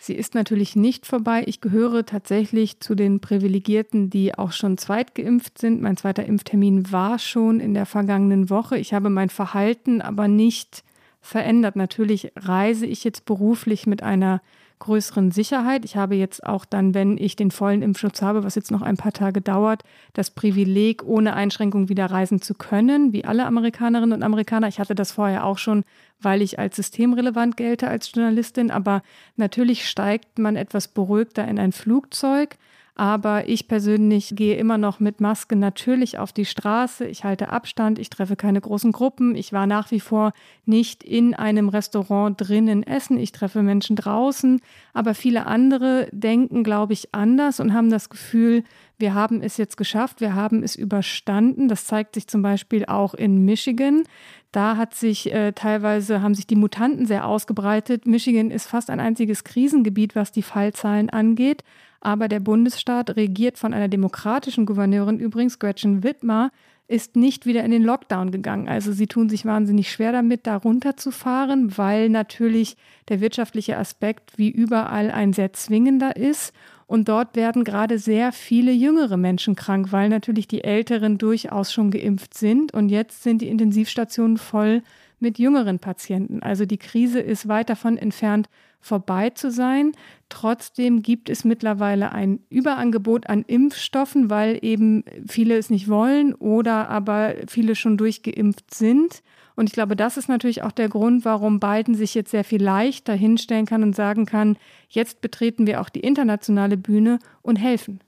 Sie ist natürlich nicht vorbei. Ich gehöre tatsächlich zu den Privilegierten, die auch schon zweitgeimpft sind. Mein zweiter Impftermin war schon in der vergangenen Woche. Ich habe mein Verhalten aber nicht verändert. Natürlich reise ich jetzt beruflich mit einer größeren Sicherheit. Ich habe jetzt auch dann, wenn ich den vollen Impfschutz habe, was jetzt noch ein paar Tage dauert, das Privileg, ohne Einschränkung wieder reisen zu können, wie alle Amerikanerinnen und Amerikaner. Ich hatte das vorher auch schon, weil ich als systemrelevant gelte als Journalistin. Aber natürlich steigt man etwas beruhigter in ein Flugzeug. Aber ich persönlich gehe immer noch mit Maske natürlich auf die Straße. Ich halte Abstand, ich treffe keine großen Gruppen. Ich war nach wie vor nicht in einem Restaurant drinnen essen. Ich treffe Menschen draußen. Aber viele andere denken, glaube ich, anders und haben das Gefühl, wir haben es jetzt geschafft, wir haben es überstanden. Das zeigt sich zum Beispiel auch in Michigan. Da hat sich äh, teilweise haben sich die Mutanten sehr ausgebreitet. Michigan ist fast ein einziges Krisengebiet, was die Fallzahlen angeht. Aber der Bundesstaat, regiert von einer demokratischen Gouverneurin, übrigens Gretchen Whitmer, ist nicht wieder in den Lockdown gegangen. Also sie tun sich wahnsinnig schwer damit, da runterzufahren, weil natürlich der wirtschaftliche Aspekt wie überall ein sehr zwingender ist. Und dort werden gerade sehr viele jüngere Menschen krank, weil natürlich die Älteren durchaus schon geimpft sind. Und jetzt sind die Intensivstationen voll mit jüngeren Patienten. Also die Krise ist weit davon entfernt, vorbei zu sein. Trotzdem gibt es mittlerweile ein Überangebot an Impfstoffen, weil eben viele es nicht wollen oder aber viele schon durchgeimpft sind. Und ich glaube, das ist natürlich auch der Grund, warum Biden sich jetzt sehr viel leichter hinstellen kann und sagen kann, jetzt betreten wir auch die internationale Bühne und helfen.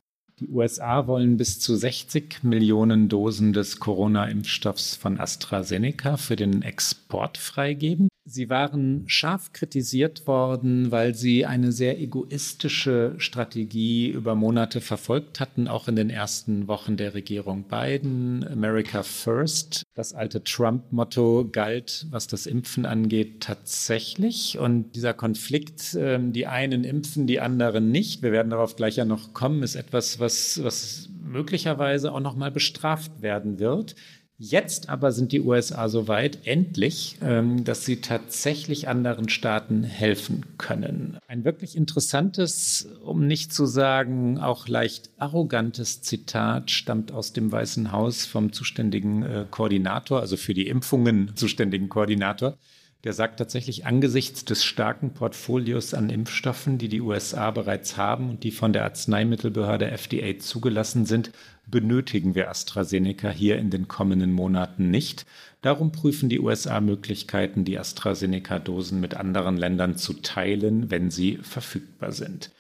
Die USA wollen bis zu 60 Millionen Dosen des Corona-Impfstoffs von AstraZeneca für den Export freigeben. Sie waren scharf kritisiert worden, weil sie eine sehr egoistische Strategie über Monate verfolgt hatten, auch in den ersten Wochen der Regierung Biden. America First, das alte Trump-Motto, galt, was das Impfen angeht, tatsächlich. Und dieser Konflikt, ähm, die einen impfen, die anderen nicht, wir werden darauf gleich ja noch kommen, ist etwas, was, was möglicherweise auch noch mal bestraft werden wird. Jetzt aber sind die USA so weit, endlich, ähm, dass sie tatsächlich anderen Staaten helfen können. Ein wirklich interessantes, um nicht zu sagen auch leicht arrogantes Zitat stammt aus dem Weißen Haus vom zuständigen äh, Koordinator, also für die Impfungen zuständigen Koordinator. Der sagt tatsächlich, angesichts des starken Portfolios an Impfstoffen, die die USA bereits haben und die von der Arzneimittelbehörde FDA zugelassen sind, benötigen wir AstraZeneca hier in den kommenden Monaten nicht. Darum prüfen die USA Möglichkeiten, die AstraZeneca-Dosen mit anderen Ländern zu teilen, wenn sie verfügbar sind.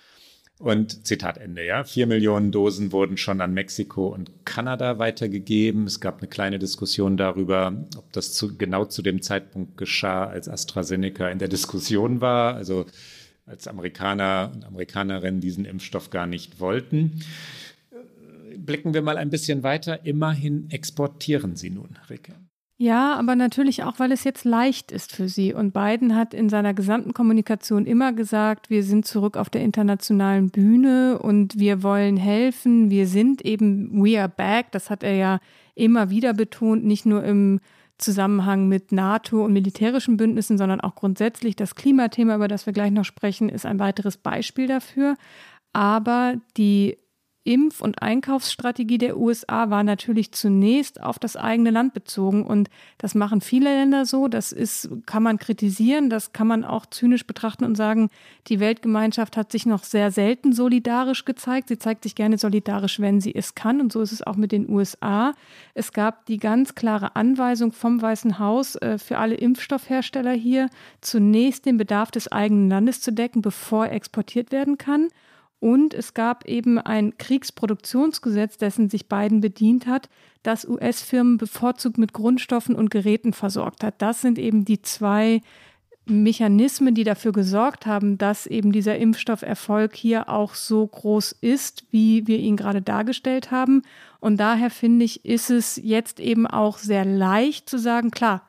Und Zitat Ende, ja. Vier Millionen Dosen wurden schon an Mexiko und Kanada weitergegeben. Es gab eine kleine Diskussion darüber, ob das zu, genau zu dem Zeitpunkt geschah, als AstraZeneca in der Diskussion war. Also als Amerikaner und Amerikanerinnen diesen Impfstoff gar nicht wollten. Blicken wir mal ein bisschen weiter. Immerhin exportieren sie nun, Ricke. Ja, aber natürlich auch, weil es jetzt leicht ist für sie. Und Biden hat in seiner gesamten Kommunikation immer gesagt, wir sind zurück auf der internationalen Bühne und wir wollen helfen. Wir sind eben, we are back. Das hat er ja immer wieder betont, nicht nur im Zusammenhang mit NATO und militärischen Bündnissen, sondern auch grundsätzlich das Klimathema, über das wir gleich noch sprechen, ist ein weiteres Beispiel dafür. Aber die Impf- und Einkaufsstrategie der USA war natürlich zunächst auf das eigene Land bezogen. Und das machen viele Länder so. Das ist, kann man kritisieren, das kann man auch zynisch betrachten und sagen, die Weltgemeinschaft hat sich noch sehr selten solidarisch gezeigt. Sie zeigt sich gerne solidarisch, wenn sie es kann. Und so ist es auch mit den USA. Es gab die ganz klare Anweisung vom Weißen Haus äh, für alle Impfstoffhersteller hier, zunächst den Bedarf des eigenen Landes zu decken, bevor exportiert werden kann. Und es gab eben ein Kriegsproduktionsgesetz, dessen sich Biden bedient hat, das US-Firmen bevorzugt mit Grundstoffen und Geräten versorgt hat. Das sind eben die zwei Mechanismen, die dafür gesorgt haben, dass eben dieser Impfstofferfolg hier auch so groß ist, wie wir ihn gerade dargestellt haben. Und daher finde ich, ist es jetzt eben auch sehr leicht zu sagen, klar,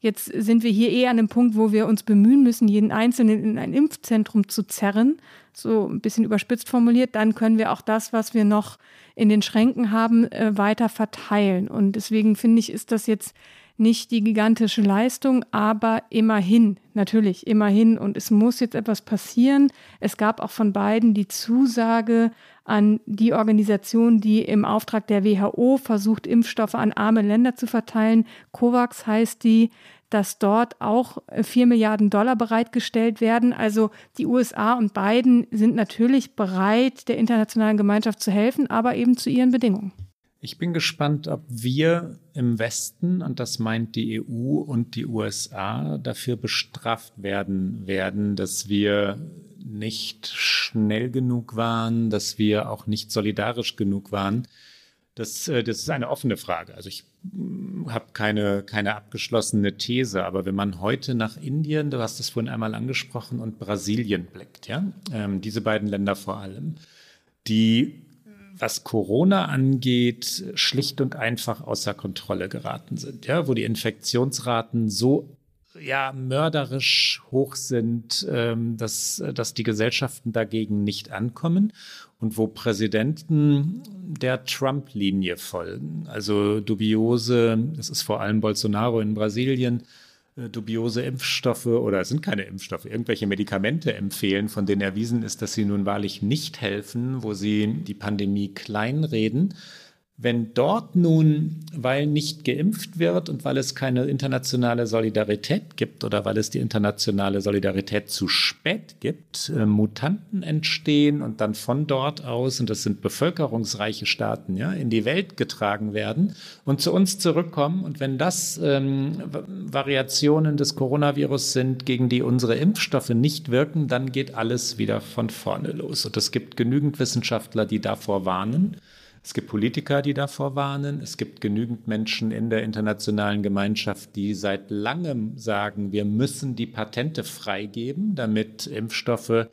jetzt sind wir hier eher an dem Punkt, wo wir uns bemühen müssen, jeden Einzelnen in ein Impfzentrum zu zerren, so ein bisschen überspitzt formuliert, dann können wir auch das, was wir noch in den Schränken haben, äh, weiter verteilen. Und deswegen finde ich, ist das jetzt nicht die gigantische Leistung, aber immerhin, natürlich, immerhin. Und es muss jetzt etwas passieren. Es gab auch von beiden die Zusage an die Organisation, die im Auftrag der WHO versucht, Impfstoffe an arme Länder zu verteilen. COVAX heißt die dass dort auch 4 äh, Milliarden Dollar bereitgestellt werden. Also die USA und Biden sind natürlich bereit, der internationalen Gemeinschaft zu helfen, aber eben zu ihren Bedingungen. Ich bin gespannt, ob wir im Westen, und das meint die EU und die USA, dafür bestraft werden werden, dass wir nicht schnell genug waren, dass wir auch nicht solidarisch genug waren. Das, äh, das ist eine offene Frage. Also ich mm, habe keine, keine abgeschlossene These, aber wenn man heute nach Indien, du hast es vorhin einmal angesprochen, und Brasilien blickt, ja, ähm, diese beiden Länder vor allem, die, was Corona angeht, schlicht und einfach außer Kontrolle geraten sind, ja, wo die Infektionsraten so ja, mörderisch hoch sind, ähm, dass, dass die Gesellschaften dagegen nicht ankommen und wo Präsidenten der Trump-Linie folgen. Also dubiose, das ist vor allem Bolsonaro in Brasilien, äh, dubiose Impfstoffe oder es sind keine Impfstoffe, irgendwelche Medikamente empfehlen, von denen erwiesen ist, dass sie nun wahrlich nicht helfen, wo sie die Pandemie kleinreden wenn dort nun, weil nicht geimpft wird und weil es keine internationale Solidarität gibt oder weil es die internationale Solidarität zu spät gibt, äh, Mutanten entstehen und dann von dort aus, und das sind bevölkerungsreiche Staaten, ja, in die Welt getragen werden und zu uns zurückkommen. Und wenn das ähm, Variationen des Coronavirus sind, gegen die unsere Impfstoffe nicht wirken, dann geht alles wieder von vorne los. Und es gibt genügend Wissenschaftler, die davor warnen. Es gibt Politiker, die davor warnen. Es gibt genügend Menschen in der internationalen Gemeinschaft, die seit langem sagen, wir müssen die Patente freigeben, damit Impfstoffe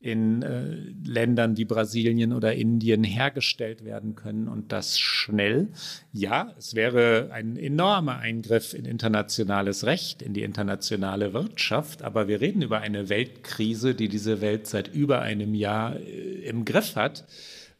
in äh, Ländern wie Brasilien oder Indien hergestellt werden können und das schnell. Ja, es wäre ein enormer Eingriff in internationales Recht, in die internationale Wirtschaft, aber wir reden über eine Weltkrise, die diese Welt seit über einem Jahr äh, im Griff hat.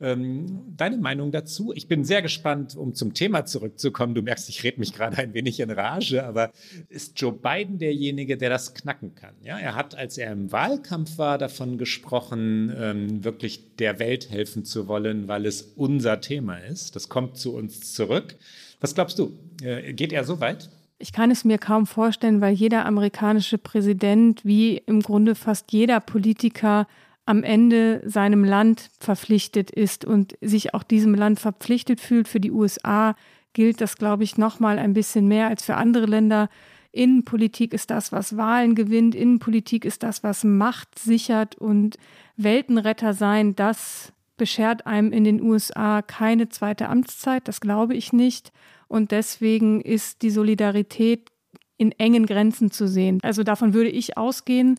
Ähm, deine Meinung dazu? Ich bin sehr gespannt, um zum Thema zurückzukommen. Du merkst, ich rede mich gerade ein wenig in Rage, aber ist Joe Biden derjenige, der das knacken kann? Ja, er hat, als er im Wahlkampf war, davon gesprochen, ähm, wirklich der Welt helfen zu wollen, weil es unser Thema ist. Das kommt zu uns zurück. Was glaubst du? Äh, geht er so weit? Ich kann es mir kaum vorstellen, weil jeder amerikanische Präsident, wie im Grunde fast jeder Politiker, am Ende seinem Land verpflichtet ist und sich auch diesem Land verpflichtet fühlt. Für die USA gilt das, glaube ich, noch mal ein bisschen mehr als für andere Länder. Innenpolitik ist das, was Wahlen gewinnt. Innenpolitik ist das, was Macht sichert und Weltenretter sein. Das beschert einem in den USA keine zweite Amtszeit. Das glaube ich nicht. Und deswegen ist die Solidarität in engen Grenzen zu sehen. Also davon würde ich ausgehen,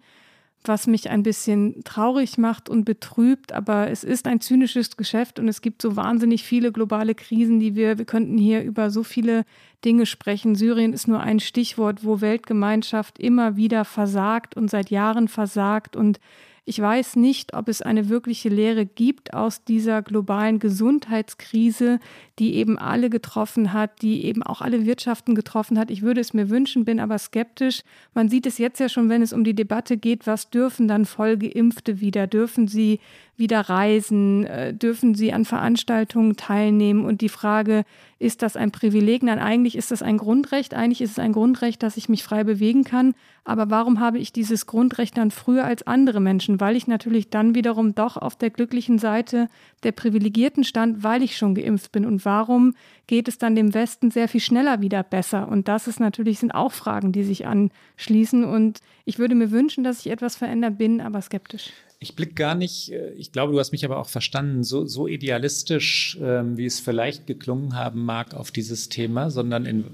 was mich ein bisschen traurig macht und betrübt. Aber es ist ein zynisches Geschäft und es gibt so wahnsinnig viele globale Krisen, die wir, wir könnten hier über so viele Dinge sprechen. Syrien ist nur ein Stichwort, wo Weltgemeinschaft immer wieder versagt und seit Jahren versagt. Und ich weiß nicht, ob es eine wirkliche Lehre gibt aus dieser globalen Gesundheitskrise, die eben alle getroffen hat, die eben auch alle Wirtschaften getroffen hat. Ich würde es mir wünschen, bin aber skeptisch. Man sieht es jetzt ja schon, wenn es um die Debatte geht, was dürfen dann Vollgeimpfte wieder? Dürfen sie wieder reisen? Äh, dürfen sie an Veranstaltungen teilnehmen? Und die Frage, ist das ein Privileg? Nein, eigentlich ist das ein Grundrecht. Eigentlich ist es ein Grundrecht, dass ich mich frei bewegen kann. Aber warum habe ich dieses Grundrecht dann früher als andere Menschen? Weil ich natürlich dann wiederum doch auf der glücklichen Seite der Privilegierten stand, weil ich schon geimpft bin. Und warum geht es dann dem Westen sehr viel schneller wieder besser? Und das ist natürlich, sind auch Fragen, die sich anschließen. Und ich würde mir wünschen, dass ich etwas verändert bin, aber skeptisch. Ich blicke gar nicht, äh, ich glaube, du hast mich aber auch verstanden, so, so idealistisch, ähm, wie es vielleicht geklungen haben mag auf dieses Thema, sondern in,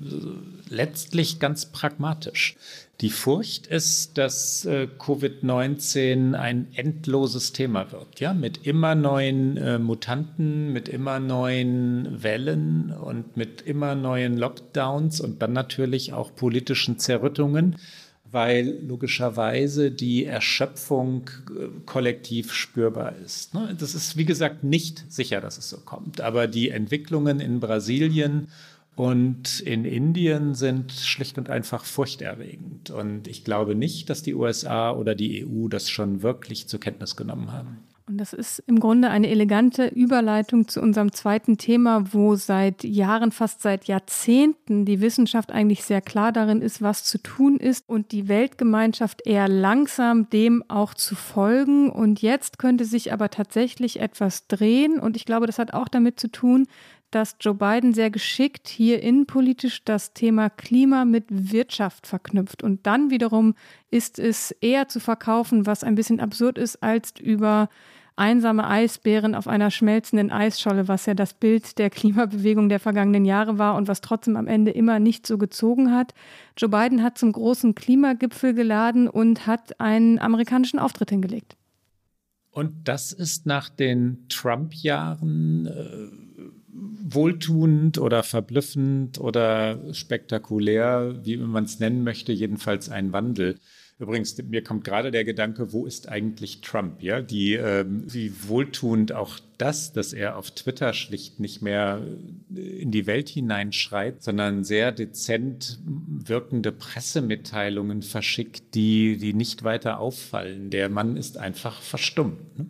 letztlich ganz pragmatisch. Die Furcht ist, dass äh, Covid-19 ein endloses Thema wird, ja, mit immer neuen äh, Mutanten, mit immer neuen Wellen und mit immer neuen Lockdowns und dann natürlich auch politischen Zerrüttungen weil logischerweise die Erschöpfung äh, kollektiv spürbar ist. Ne? Das ist, wie gesagt, nicht sicher, dass es so kommt. Aber die Entwicklungen in Brasilien und in Indien sind schlicht und einfach furchterregend. Und ich glaube nicht, dass die USA oder die EU das schon wirklich zur Kenntnis genommen haben. Und das ist im Grunde eine elegante Überleitung zu unserem zweiten Thema, wo seit Jahren, fast seit Jahrzehnten die Wissenschaft eigentlich sehr klar darin ist, was zu tun ist und die Weltgemeinschaft eher langsam dem auch zu folgen. Und jetzt könnte sich aber tatsächlich etwas drehen. Und ich glaube, das hat auch damit zu tun, dass Joe Biden sehr geschickt hier innenpolitisch das Thema Klima mit Wirtschaft verknüpft. Und dann wiederum ist es eher zu verkaufen, was ein bisschen absurd ist, als über einsame Eisbären auf einer schmelzenden Eisscholle, was ja das Bild der Klimabewegung der vergangenen Jahre war und was trotzdem am Ende immer nicht so gezogen hat. Joe Biden hat zum großen Klimagipfel geladen und hat einen amerikanischen Auftritt hingelegt. Und das ist nach den Trump-Jahren äh, wohltuend oder verblüffend oder spektakulär, wie man es nennen möchte, jedenfalls ein Wandel. Übrigens, mir kommt gerade der Gedanke, wo ist eigentlich Trump? Ja, die, ähm, wie wohltuend auch das, dass er auf Twitter schlicht nicht mehr in die Welt hineinschreit, sondern sehr dezent wirkende Pressemitteilungen verschickt, die, die nicht weiter auffallen. Der Mann ist einfach verstummt. Ne?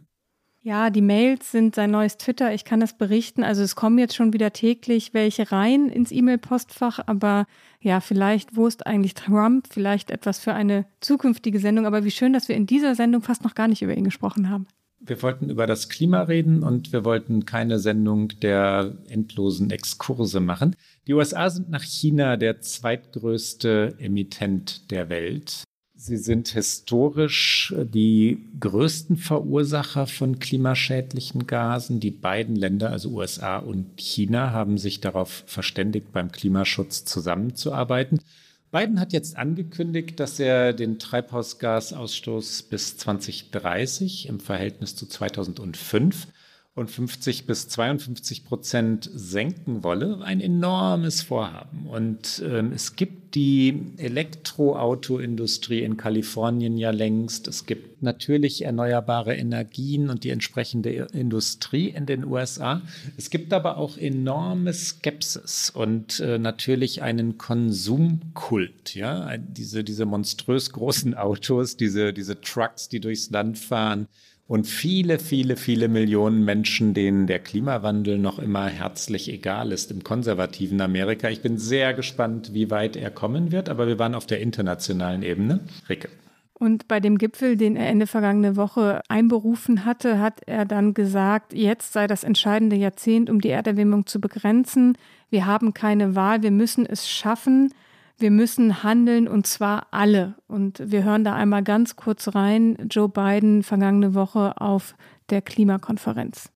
Ja, die Mails sind sein neues Twitter. Ich kann das berichten. Also es kommen jetzt schon wieder täglich welche rein ins E-Mail-Postfach. Aber ja, vielleicht, wo ist eigentlich Trump? Vielleicht etwas für eine zukünftige Sendung. Aber wie schön, dass wir in dieser Sendung fast noch gar nicht über ihn gesprochen haben. Wir wollten über das Klima reden und wir wollten keine Sendung der endlosen Exkurse machen. Die USA sind nach China der zweitgrößte Emittent der Welt. Sie sind historisch die größten Verursacher von klimaschädlichen Gasen. Die beiden Länder, also USA und China, haben sich darauf verständigt, beim Klimaschutz zusammenzuarbeiten. Biden hat jetzt angekündigt, dass er den Treibhausgasausstoß bis 2030 im Verhältnis zu 2005 und 50 bis 52 Prozent senken wolle, ein enormes Vorhaben. Und ähm, es gibt die Elektroautoindustrie in Kalifornien ja längst. Es gibt natürlich erneuerbare Energien und die entsprechende Industrie in den USA. Es gibt aber auch enorme Skepsis und äh, natürlich einen Konsumkult. Ja, diese, diese monströs großen Autos, diese, diese Trucks, die durchs Land fahren und viele, viele, viele Millionen Menschen, denen der Klimawandel noch immer herzlich egal ist im konservativen Amerika. Ich bin sehr gespannt, wie weit er kommen wird, aber wir waren auf der internationalen Ebene. Ricke. Und bei dem Gipfel, den er Ende vergangene Woche einberufen hatte, hat er dann gesagt, jetzt sei das entscheidende Jahrzehnt, um die Erderwärmung zu begrenzen. Wir haben keine Wahl, wir müssen es schaffen wir müssen handeln und zwar alle. Und wir hören da einmal ganz kurz rein, Joe Biden vergangene Woche auf der Klimakonferenz.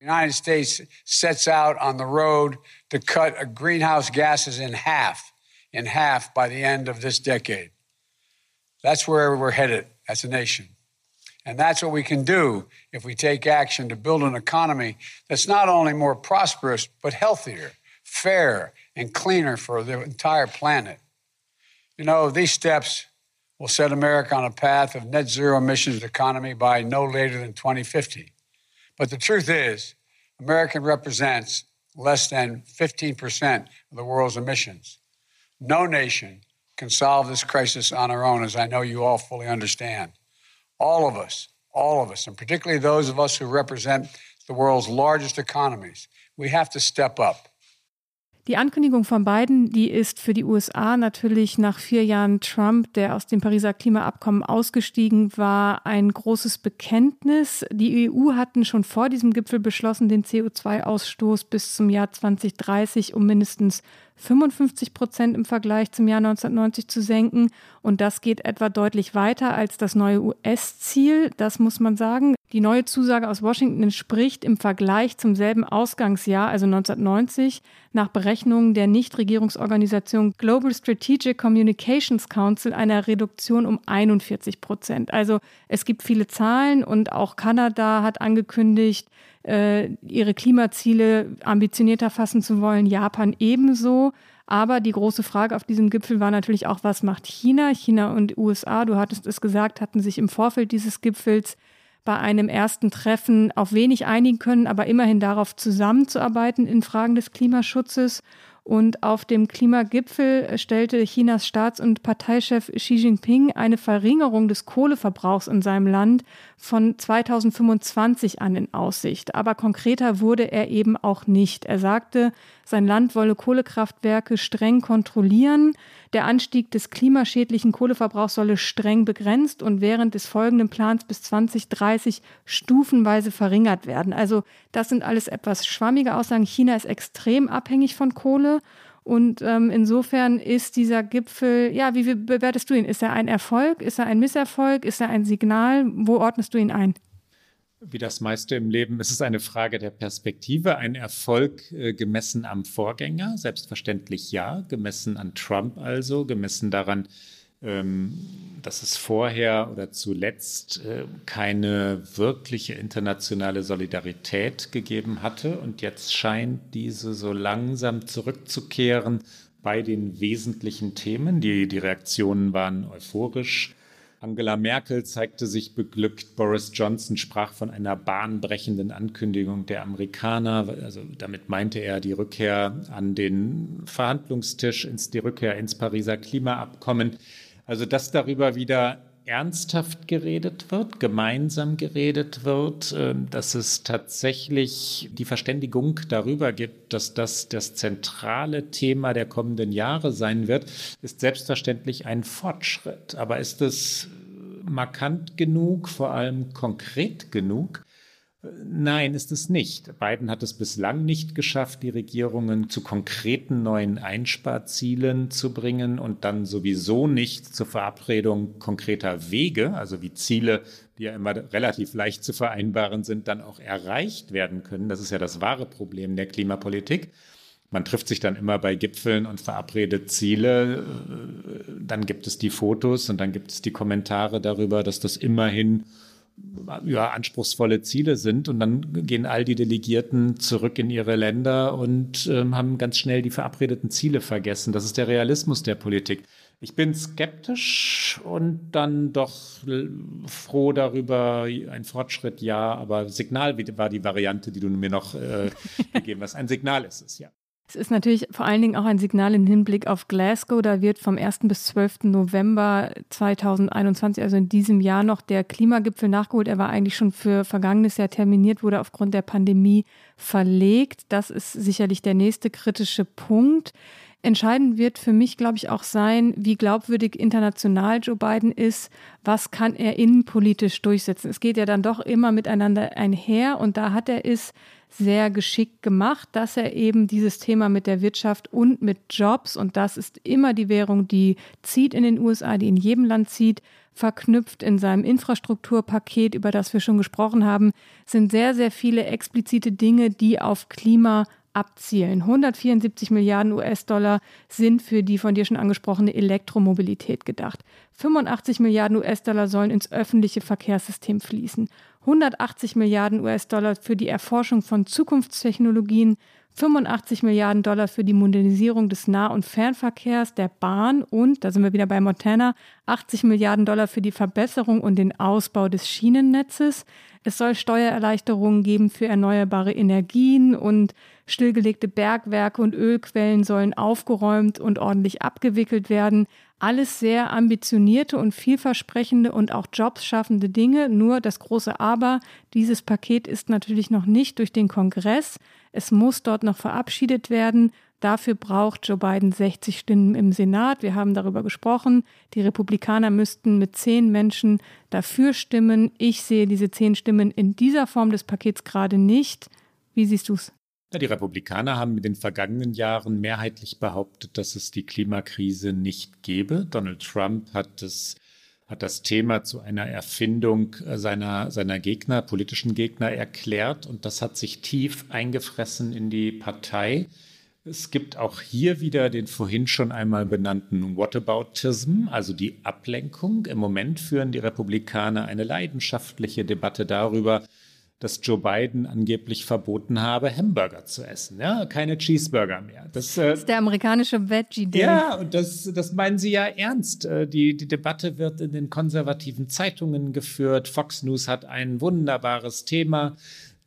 The United States sets out on the road to cut greenhouse gases in half, in half by the end of this decade. That's where we're headed as a nation. And that's what we can do if we take action to build an economy that's not only more prosperous, but healthier, fair, and cleaner for the entire planet. You know, these steps will set America on a path of net zero emissions economy by no later than 2050. But the truth is, America represents less than 15% of the world's emissions. No nation can solve this crisis on our own, as I know you all fully understand. All of us, all of us, and particularly those of us who represent the world's largest economies, we have to step up. Die Ankündigung von Biden, die ist für die USA natürlich nach vier Jahren Trump, der aus dem Pariser Klimaabkommen ausgestiegen war, ein großes Bekenntnis. Die EU hatten schon vor diesem Gipfel beschlossen, den CO2-Ausstoß bis zum Jahr 2030 um mindestens 55 Prozent im Vergleich zum Jahr 1990 zu senken. Und das geht etwa deutlich weiter als das neue US-Ziel. Das muss man sagen. Die neue Zusage aus Washington entspricht im Vergleich zum selben Ausgangsjahr, also 1990, nach Berechnungen der Nichtregierungsorganisation Global Strategic Communications Council einer Reduktion um 41 Prozent. Also es gibt viele Zahlen und auch Kanada hat angekündigt, äh, ihre Klimaziele ambitionierter fassen zu wollen, Japan ebenso. Aber die große Frage auf diesem Gipfel war natürlich auch, was macht China? China und USA, du hattest es gesagt, hatten sich im Vorfeld dieses Gipfels bei einem ersten Treffen auf wenig einigen können, aber immerhin darauf zusammenzuarbeiten in Fragen des Klimaschutzes. Und auf dem Klimagipfel stellte Chinas Staats- und Parteichef Xi Jinping eine Verringerung des Kohleverbrauchs in seinem Land von 2025 an in Aussicht. Aber konkreter wurde er eben auch nicht. Er sagte, sein Land wolle Kohlekraftwerke streng kontrollieren. Der Anstieg des klimaschädlichen Kohleverbrauchs solle streng begrenzt und während des folgenden Plans bis 2030 stufenweise verringert werden. Also das sind alles etwas schwammige Aussagen. China ist extrem abhängig von Kohle. Und ähm, insofern ist dieser Gipfel, ja, wie bewertest du ihn? Ist er ein Erfolg? Ist er ein Misserfolg? Ist er ein Signal? Wo ordnest du ihn ein? Wie das meiste im Leben ist es eine Frage der Perspektive. Ein Erfolg äh, gemessen am Vorgänger, selbstverständlich ja, gemessen an Trump also, gemessen daran, dass es vorher oder zuletzt äh, keine wirkliche internationale Solidarität gegeben hatte. Und jetzt scheint diese so langsam zurückzukehren bei den wesentlichen Themen. Die, die Reaktionen waren euphorisch. Angela Merkel zeigte sich beglückt. Boris Johnson sprach von einer bahnbrechenden Ankündigung der Amerikaner. Also damit meinte er die Rückkehr an den Verhandlungstisch, ins, die Rückkehr ins Pariser Klimaabkommen. Also dass darüber wieder ernsthaft geredet wird, gemeinsam geredet wird, ähm, dass es tatsächlich die Verständigung darüber gibt, dass das das zentrale Thema der kommenden Jahre sein wird, ist selbstverständlich ein Fortschritt. Aber ist es markant genug, vor allem konkret genug? Nein, ist es nicht. Biden hat es bislang nicht geschafft, die Regierungen zu konkreten neuen Einsparzielen zu bringen und dann sowieso nicht zur Verabredung konkreter Wege, also wie Ziele, die ja immer relativ leicht zu vereinbaren sind, dann auch erreicht werden können. Das ist ja das wahre Problem der Klimapolitik. Man trifft sich dann immer bei Gipfeln und verabredet Ziele. Dann gibt es die Fotos und dann gibt es die Kommentare darüber, dass das immerhin ja, anspruchsvolle Ziele sind. Und dann gehen all die Delegierten zurück in ihre Länder und ähm, haben ganz schnell die verabredeten Ziele vergessen. Das ist der Realismus der Politik. Ich bin skeptisch und dann doch froh darüber. Ein Fortschritt, ja, aber Signal war die Variante, die du mir noch äh, gegeben hast. Ein Signal ist es, ja. Es ist natürlich vor allen Dingen auch ein Signal im Hinblick auf Glasgow. Da wird vom 1. bis 12. November 2021, also in diesem Jahr, noch der Klimagipfel nachgeholt. Er war eigentlich schon für vergangenes Jahr terminiert, wurde aufgrund der Pandemie verlegt. Das ist sicherlich der nächste kritische Punkt. Entscheidend wird für mich, glaube ich, auch sein, wie glaubwürdig international Joe Biden ist. Was kann er innenpolitisch durchsetzen? Es geht ja dann doch immer miteinander einher und da hat er es sehr geschickt gemacht, dass er eben dieses Thema mit der Wirtschaft und mit Jobs, und das ist immer die Währung, die zieht in den USA, die in jedem Land zieht, verknüpft in seinem Infrastrukturpaket, über das wir schon gesprochen haben, sind sehr, sehr viele explizite Dinge, die auf Klima abzielen. 174 Milliarden US-Dollar sind für die von dir schon angesprochene Elektromobilität gedacht. 85 Milliarden US-Dollar sollen ins öffentliche Verkehrssystem fließen. 180 Milliarden US-Dollar für die Erforschung von Zukunftstechnologien, 85 Milliarden Dollar für die Modernisierung des Nah- und Fernverkehrs, der Bahn und, da sind wir wieder bei Montana, 80 Milliarden Dollar für die Verbesserung und den Ausbau des Schienennetzes. Es soll Steuererleichterungen geben für erneuerbare Energien und stillgelegte Bergwerke und Ölquellen sollen aufgeräumt und ordentlich abgewickelt werden. Alles sehr ambitionierte und vielversprechende und auch Jobs schaffende Dinge. Nur das große Aber, dieses Paket ist natürlich noch nicht durch den Kongress. Es muss dort noch verabschiedet werden. Dafür braucht Joe Biden 60 Stimmen im Senat. Wir haben darüber gesprochen. Die Republikaner müssten mit zehn Menschen dafür stimmen. Ich sehe diese zehn Stimmen in dieser Form des Pakets gerade nicht. Wie siehst du es? Ja, die Republikaner haben in den vergangenen Jahren mehrheitlich behauptet, dass es die Klimakrise nicht gebe. Donald Trump hat das, hat das Thema zu einer Erfindung äh, seiner, seiner Gegner, politischen Gegner erklärt und das hat sich tief eingefressen in die Partei. Es gibt auch hier wieder den vorhin schon einmal benannten Whataboutism, also die Ablenkung. Im Moment führen die Republikaner eine leidenschaftliche Debatte darüber, dass Joe Biden angeblich verboten habe, Hamburger zu essen. Ja, keine Cheeseburger mehr. Das, äh, das ist der amerikanische Veggie Day. Ja, und das, das meinen Sie ja ernst. Äh, die, die Debatte wird in den konservativen Zeitungen geführt. Fox News hat ein wunderbares Thema.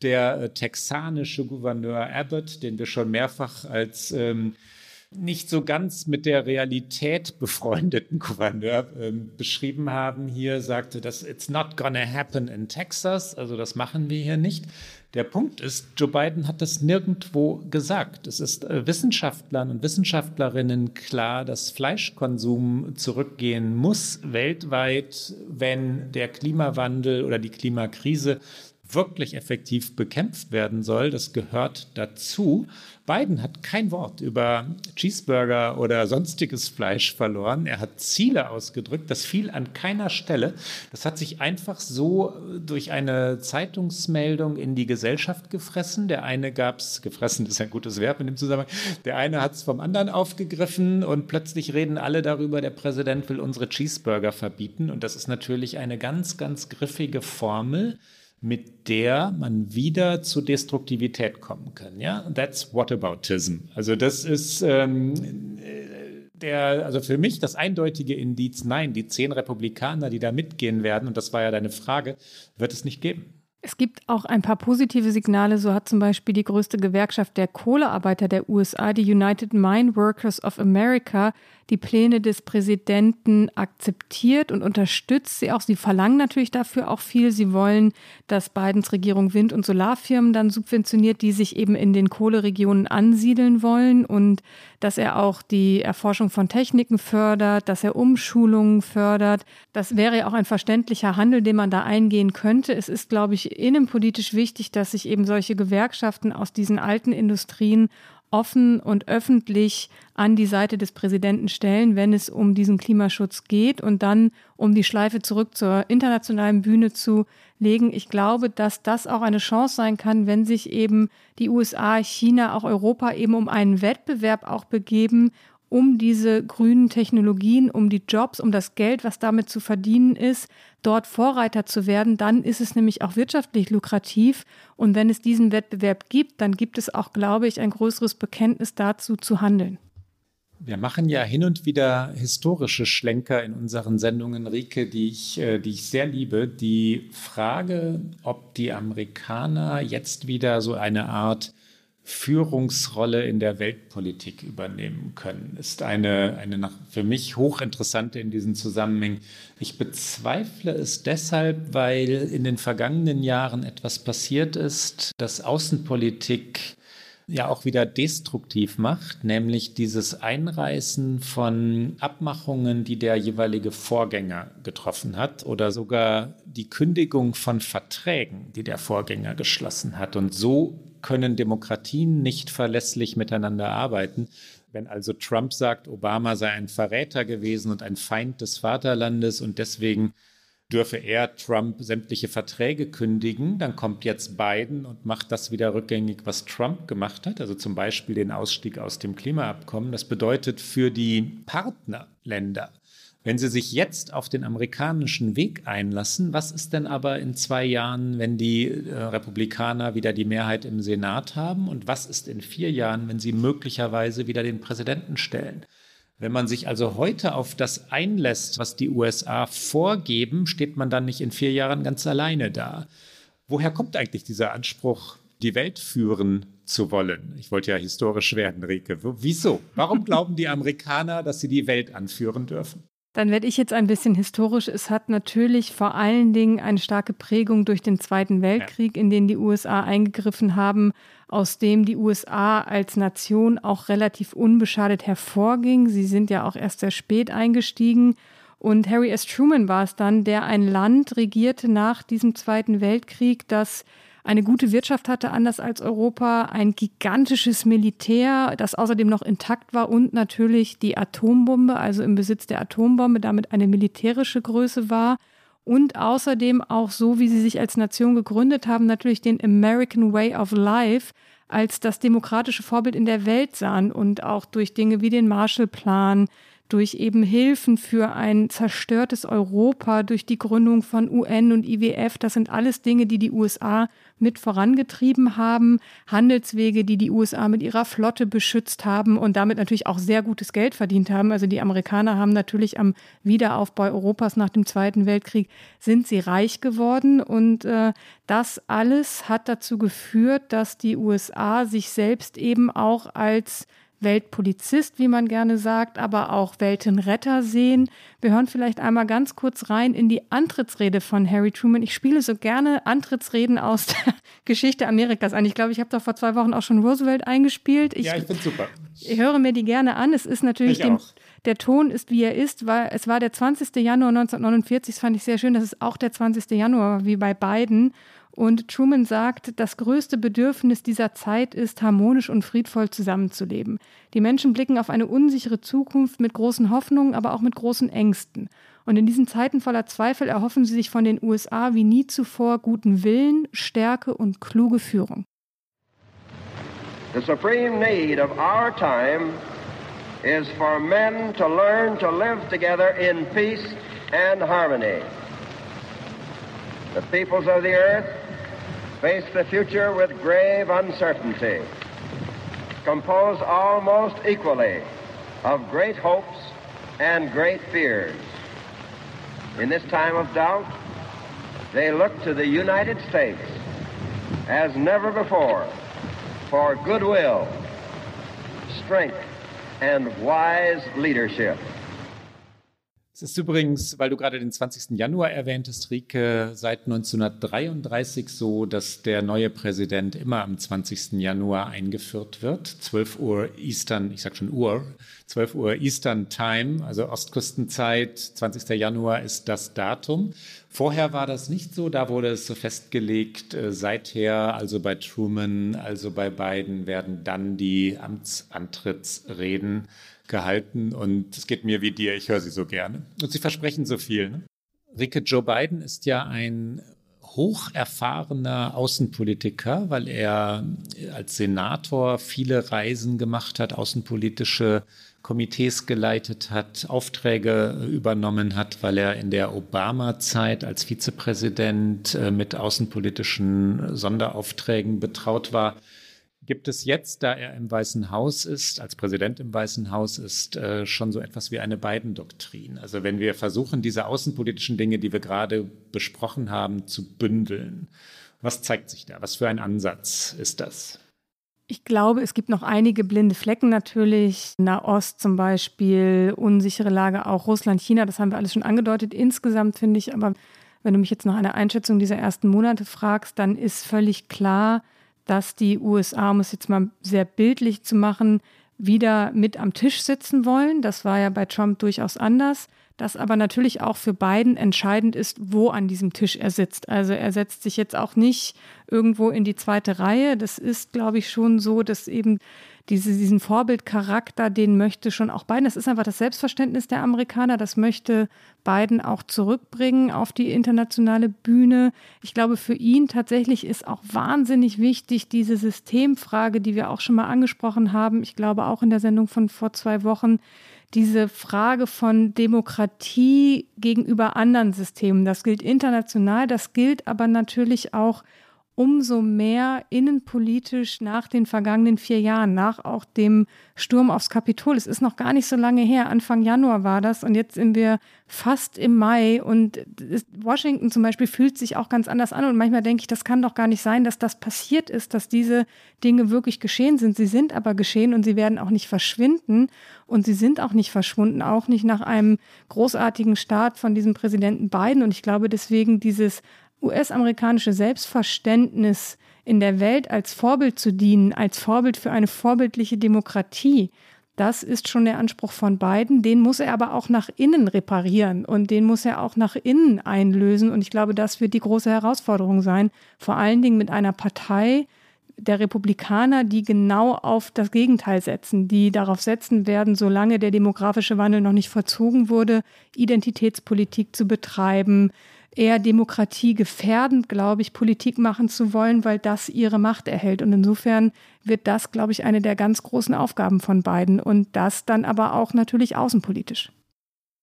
Der äh, texanische Gouverneur Abbott, den wir schon mehrfach als ähm, nicht so ganz mit der Realität befreundeten Gouverneur äh, beschrieben haben, hier sagte, dass it's not gonna happen in Texas, also das machen wir hier nicht. Der Punkt ist, Joe Biden hat das nirgendwo gesagt. Es ist äh, Wissenschaftlern und Wissenschaftlerinnen klar, dass Fleischkonsum zurückgehen muss weltweit, wenn der Klimawandel oder die Klimakrise wirklich effektiv bekämpft werden soll. Das gehört dazu. Biden hat kein Wort über Cheeseburger oder sonstiges Fleisch verloren. Er hat Ziele ausgedrückt. Das fiel an keiner Stelle. Das hat sich einfach so durch eine Zeitungsmeldung in die Gesellschaft gefressen. Der eine gab es, gefressen ist ein gutes Verb in dem Zusammenhang, der eine hat es vom anderen aufgegriffen und plötzlich reden alle darüber, der Präsident will unsere Cheeseburger verbieten. Und das ist natürlich eine ganz, ganz griffige Formel mit der man wieder zu Destruktivität kommen kann. Ja, that's whataboutism. Also das ist ähm, der, also für mich das eindeutige Indiz, nein, die zehn Republikaner, die da mitgehen werden, und das war ja deine Frage, wird es nicht geben. Es gibt auch ein paar positive Signale. So hat zum Beispiel die größte Gewerkschaft der Kohlearbeiter der USA, die United Mine Workers of America, die Pläne des Präsidenten akzeptiert und unterstützt sie auch. Sie verlangen natürlich dafür auch viel. Sie wollen, dass Bidens Regierung Wind- und Solarfirmen dann subventioniert, die sich eben in den Kohleregionen ansiedeln wollen und dass er auch die Erforschung von Techniken fördert, dass er Umschulungen fördert. Das wäre ja auch ein verständlicher Handel, den man da eingehen könnte. Es ist, glaube ich, innenpolitisch wichtig, dass sich eben solche Gewerkschaften aus diesen alten Industrien offen und öffentlich an die Seite des Präsidenten stellen, wenn es um diesen Klimaschutz geht und dann, um die Schleife zurück zur internationalen Bühne zu legen. Ich glaube, dass das auch eine Chance sein kann, wenn sich eben die USA, China, auch Europa eben um einen Wettbewerb auch begeben um diese grünen Technologien, um die Jobs, um das Geld, was damit zu verdienen ist, dort Vorreiter zu werden, dann ist es nämlich auch wirtschaftlich lukrativ. Und wenn es diesen Wettbewerb gibt, dann gibt es auch, glaube ich, ein größeres Bekenntnis dazu zu handeln. Wir machen ja hin und wieder historische Schlenker in unseren Sendungen, Rike, die ich, äh, die ich sehr liebe. Die Frage, ob die Amerikaner jetzt wieder so eine Art Führungsrolle in der Weltpolitik übernehmen können, ist eine, eine für mich hochinteressante in diesem Zusammenhang. Ich bezweifle es deshalb, weil in den vergangenen Jahren etwas passiert ist, das Außenpolitik ja auch wieder destruktiv macht, nämlich dieses Einreißen von Abmachungen, die der jeweilige Vorgänger getroffen hat oder sogar die Kündigung von Verträgen, die der Vorgänger geschlossen hat. Und so können Demokratien nicht verlässlich miteinander arbeiten. Wenn also Trump sagt, Obama sei ein Verräter gewesen und ein Feind des Vaterlandes und deswegen dürfe er Trump sämtliche Verträge kündigen, dann kommt jetzt Biden und macht das wieder rückgängig, was Trump gemacht hat, also zum Beispiel den Ausstieg aus dem Klimaabkommen. Das bedeutet für die Partnerländer, Wenn Sie sich jetzt auf den amerikanischen Weg einlassen, was ist denn aber in zwei Jahren, wenn die äh, Republikaner wieder die Mehrheit im Senat haben? Und was ist in vier Jahren, wenn sie möglicherweise wieder den Präsidenten stellen? Wenn man sich also heute auf das einlässt, was die USA vorgeben, steht man dann nicht in vier Jahren ganz alleine da. Woher kommt eigentlich dieser Anspruch, die Welt führen zu wollen? Ich wollte ja historisch werden, Rike. Wieso? Warum glauben die Amerikaner, dass sie die Welt anführen dürfen? Dann werde ich jetzt ein bisschen historisch. Es hat natürlich vor allen Dingen eine starke Prägung durch den Zweiten Weltkrieg, in den die USA eingegriffen haben, aus dem die USA als Nation auch relativ unbeschadet hervorging. Sie sind ja auch erst sehr spät eingestiegen. Und Harry S. Truman war es dann, der ein Land regierte nach diesem Zweiten Weltkrieg, das eine gute Wirtschaft hatte, anders als Europa, ein gigantisches Militär, das außerdem noch intakt war und natürlich die Atombombe, also im Besitz der Atombombe, damit eine militärische Größe war. Und außerdem auch so, wie sie sich als Nation gegründet haben, natürlich den American Way of Life als das demokratische Vorbild in der Welt sahen und auch durch Dinge wie den Marshallplan, durch eben Hilfen für ein zerstörtes Europa, durch die Gründung von UN und IWF. Das sind alles Dinge, die die USA mit vorangetrieben haben, Handelswege, die die USA mit ihrer Flotte beschützt haben und damit natürlich auch sehr gutes Geld verdient haben. Also die Amerikaner haben natürlich am Wiederaufbau Europas nach dem Zweiten Weltkrieg sind sie reich geworden und äh, das alles hat dazu geführt, dass die USA sich selbst eben auch als Weltpolizist, wie man gerne sagt, aber auch Weltenretter sehen. Wir hören vielleicht einmal ganz kurz rein in die Antrittsrede von Harry Truman. Ich spiele so gerne Antrittsreden aus der Geschichte Amerikas an. Ich glaube, ich habe doch vor zwei Wochen auch schon Roosevelt eingespielt. Ich, ja, ich finde super. Ich höre mir die gerne an. Es ist natürlich dem, der Ton ist, wie er ist, weil es war der 20. Januar 1949. Das fand ich sehr schön. Das ist auch der 20. Januar, wie bei beiden. Und Truman sagt, das größte Bedürfnis dieser Zeit ist, harmonisch und friedvoll zusammenzuleben. Die Menschen blicken auf eine unsichere Zukunft mit großen Hoffnungen, aber auch mit großen Ängsten. Und in diesen Zeiten voller Zweifel erhoffen sie sich von den USA wie nie zuvor guten Willen, Stärke und kluge Führung. The supreme need of our time is for men to learn to live together in peace and harmony. The peoples of the earth face the future with grave uncertainty, composed almost equally of great hopes and great fears. In this time of doubt, they look to the United States as never before for goodwill, strength, and wise leadership. Es ist übrigens, weil du gerade den 20. Januar erwähntest, Rike, seit 1933 so, dass der neue Präsident immer am 20. Januar eingeführt wird. 12 Uhr Eastern, ich sag schon Uhr, 12 Uhr Eastern Time, also Ostküstenzeit, 20. Januar ist das Datum. Vorher war das nicht so, da wurde es so festgelegt. Äh, seither, also bei Truman, also bei Biden, werden dann die Amtsantrittsreden gehalten und es geht mir wie dir, ich höre sie so gerne. Und sie versprechen so viel. Ne? Rike, Joe Biden ist ja ein hocherfahrener Außenpolitiker, weil er als Senator viele Reisen gemacht hat, außenpolitische Komitees geleitet hat, Aufträge übernommen hat, weil er in der Obama-Zeit als Vizepräsident äh, mit außenpolitischen Sonderaufträgen betraut war gibt es jetzt, da er im Weißen Haus ist, als Präsident im Weißen Haus ist, äh, schon so etwas wie eine Biden-Doktrin. Also wenn wir versuchen, diese außenpolitischen Dinge, die wir gerade besprochen haben, zu bündeln, was zeigt sich da? Was für ein Ansatz ist das? Ich glaube, es gibt noch einige blinde Flecken natürlich. Nahost zum Beispiel, unsichere Lage auch Russland, China, das haben wir alles schon angedeutet. Insgesamt finde ich aber, wenn du mich jetzt nach einer Einschätzung dieser ersten Monate fragst, dann ist völlig klar, dass die USA, um es jetzt mal sehr bildlich zu machen, wieder mit am Tisch sitzen wollen. Das war ja bei Trump durchaus anders. Dass aber natürlich auch für Biden entscheidend ist, wo an diesem Tisch er sitzt. Also er setzt sich jetzt auch nicht irgendwo in die zweite Reihe. Das ist, glaube ich, schon so, dass eben diese, diesen Vorbildcharakter, den möchte schon auch Biden. Das ist einfach das Selbstverständnis der Amerikaner. Das möchte Biden auch zurückbringen auf die internationale Bühne. Ich glaube, für ihn tatsächlich ist auch wahnsinnig wichtig diese Systemfrage, die wir auch schon mal angesprochen haben. Ich glaube auch in der Sendung von vor zwei Wochen diese Frage von Demokratie gegenüber anderen Systemen. Das gilt international, das gilt aber natürlich auch umso mehr innenpolitisch nach den vergangenen vier Jahren, nach auch dem Sturm aufs Kapitol. Es ist noch gar nicht so lange her, Anfang Januar war das und jetzt sind wir fast im Mai und Washington zum Beispiel fühlt sich auch ganz anders an und manchmal denke ich, das kann doch gar nicht sein, dass das passiert ist, dass diese Dinge wirklich geschehen sind. Sie sind aber geschehen und sie werden auch nicht verschwinden und sie sind auch nicht verschwunden, auch nicht nach einem großartigen Start von diesem Präsidenten Biden und ich glaube deswegen dieses US-amerikanische Selbstverständnis in der Welt als Vorbild zu dienen, als Vorbild für eine vorbildliche Demokratie, das ist schon der Anspruch von beiden. Den muss er aber auch nach innen reparieren und den muss er auch nach innen einlösen. Und ich glaube, das wird die große Herausforderung sein, vor allen Dingen mit einer Partei der Republikaner, die genau auf das Gegenteil setzen, die darauf setzen werden, solange der demografische Wandel noch nicht vollzogen wurde, Identitätspolitik zu betreiben, eher demokratiegefährdend, glaube ich, Politik machen zu wollen, weil das ihre Macht erhält. Und insofern wird das, glaube ich, eine der ganz großen Aufgaben von beiden und das dann aber auch natürlich außenpolitisch.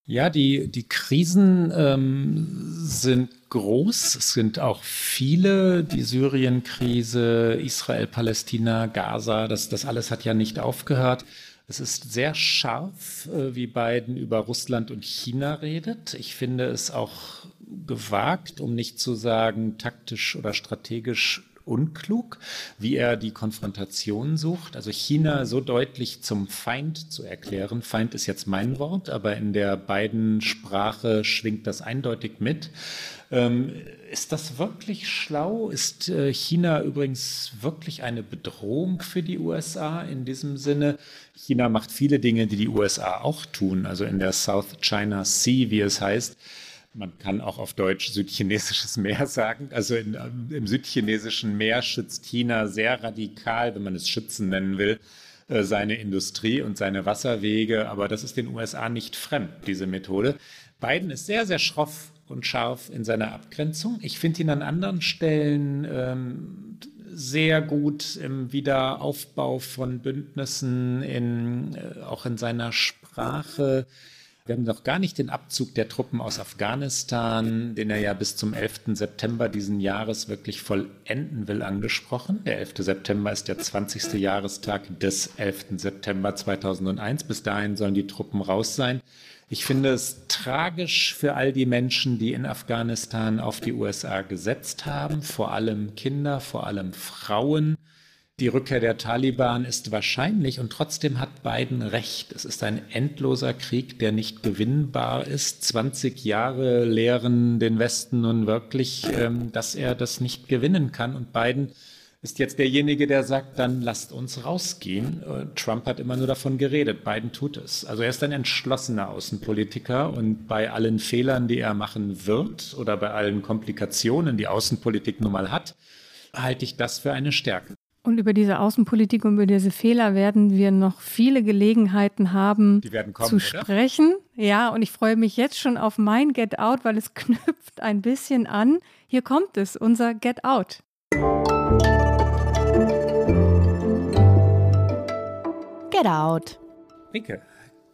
Ja, die, die Krisen ähm, sind groß. Es sind auch viele. Die Syrien-Krise, Israel, Palästina, Gaza, das, das alles hat ja nicht aufgehört. Es ist sehr scharf, äh, wie Biden über Russland und China redet. Ich finde es auch gewagt, um nicht zu sagen taktisch oder strategisch unklug, wie er die Konfrontation sucht. Also China so deutlich zum Feind zu erklären. Feind ist jetzt mein Wort, aber in der beiden Sprache schwingt das eindeutig mit. Ähm, ist das wirklich schlau? Ist äh, China übrigens wirklich eine Bedrohung für die USA in diesem Sinne? China macht viele Dinge, die die USA auch tun, also in der South China Sea, wie es heißt man kann auch auf Deutsch südchinesisches Meer sagen. Also in, ähm, im südchinesischen Meer schützt China sehr radikal, wenn man es schützen nennen will, äh, seine Industrie und seine Wasserwege. Aber das ist den USA nicht fremd, diese Methode. Biden ist sehr, sehr schroff und scharf in seiner Abgrenzung. Ich finde ihn an anderen Stellen ähm, sehr gut im Wiederaufbau von Bündnissen, in, äh, auch in seiner Sprache. Wir haben noch gar nicht den Abzug der Truppen aus Afghanistan, den er ja bis zum 11. September diesen Jahres wirklich vollenden will, angesprochen. Der 11. September ist der 20. Jahrestag des 11. September 2001. Bis dahin sollen die Truppen raus sein. Ich finde es tragisch für all die Menschen, die in Afghanistan auf die USA gesetzt haben, vor allem Kinder, vor allem Frauen. Die Rückkehr der Taliban ist wahrscheinlich und trotzdem hat Biden recht. Es ist ein endloser Krieg, der nicht gewinnbar ist. 20 Jahre lehren den Westen nun wirklich, ähm, dass er das nicht gewinnen kann. Und Biden ist jetzt derjenige, der sagt, dann lasst uns rausgehen. Trump hat immer nur davon geredet. Biden tut es. Also er ist ein entschlossener Außenpolitiker und bei allen Fehlern, die er machen wird oder bei allen Komplikationen, die Außenpolitik nun mal hat, halte ich das für eine Stärke. Und über diese Außenpolitik und über diese Fehler werden wir noch viele Gelegenheiten haben kommen, zu sprechen. Oder? Ja, und ich freue mich jetzt schon auf mein Get Out, weil es knüpft ein bisschen an. Hier kommt es, unser Get Out. Get Out. Rike,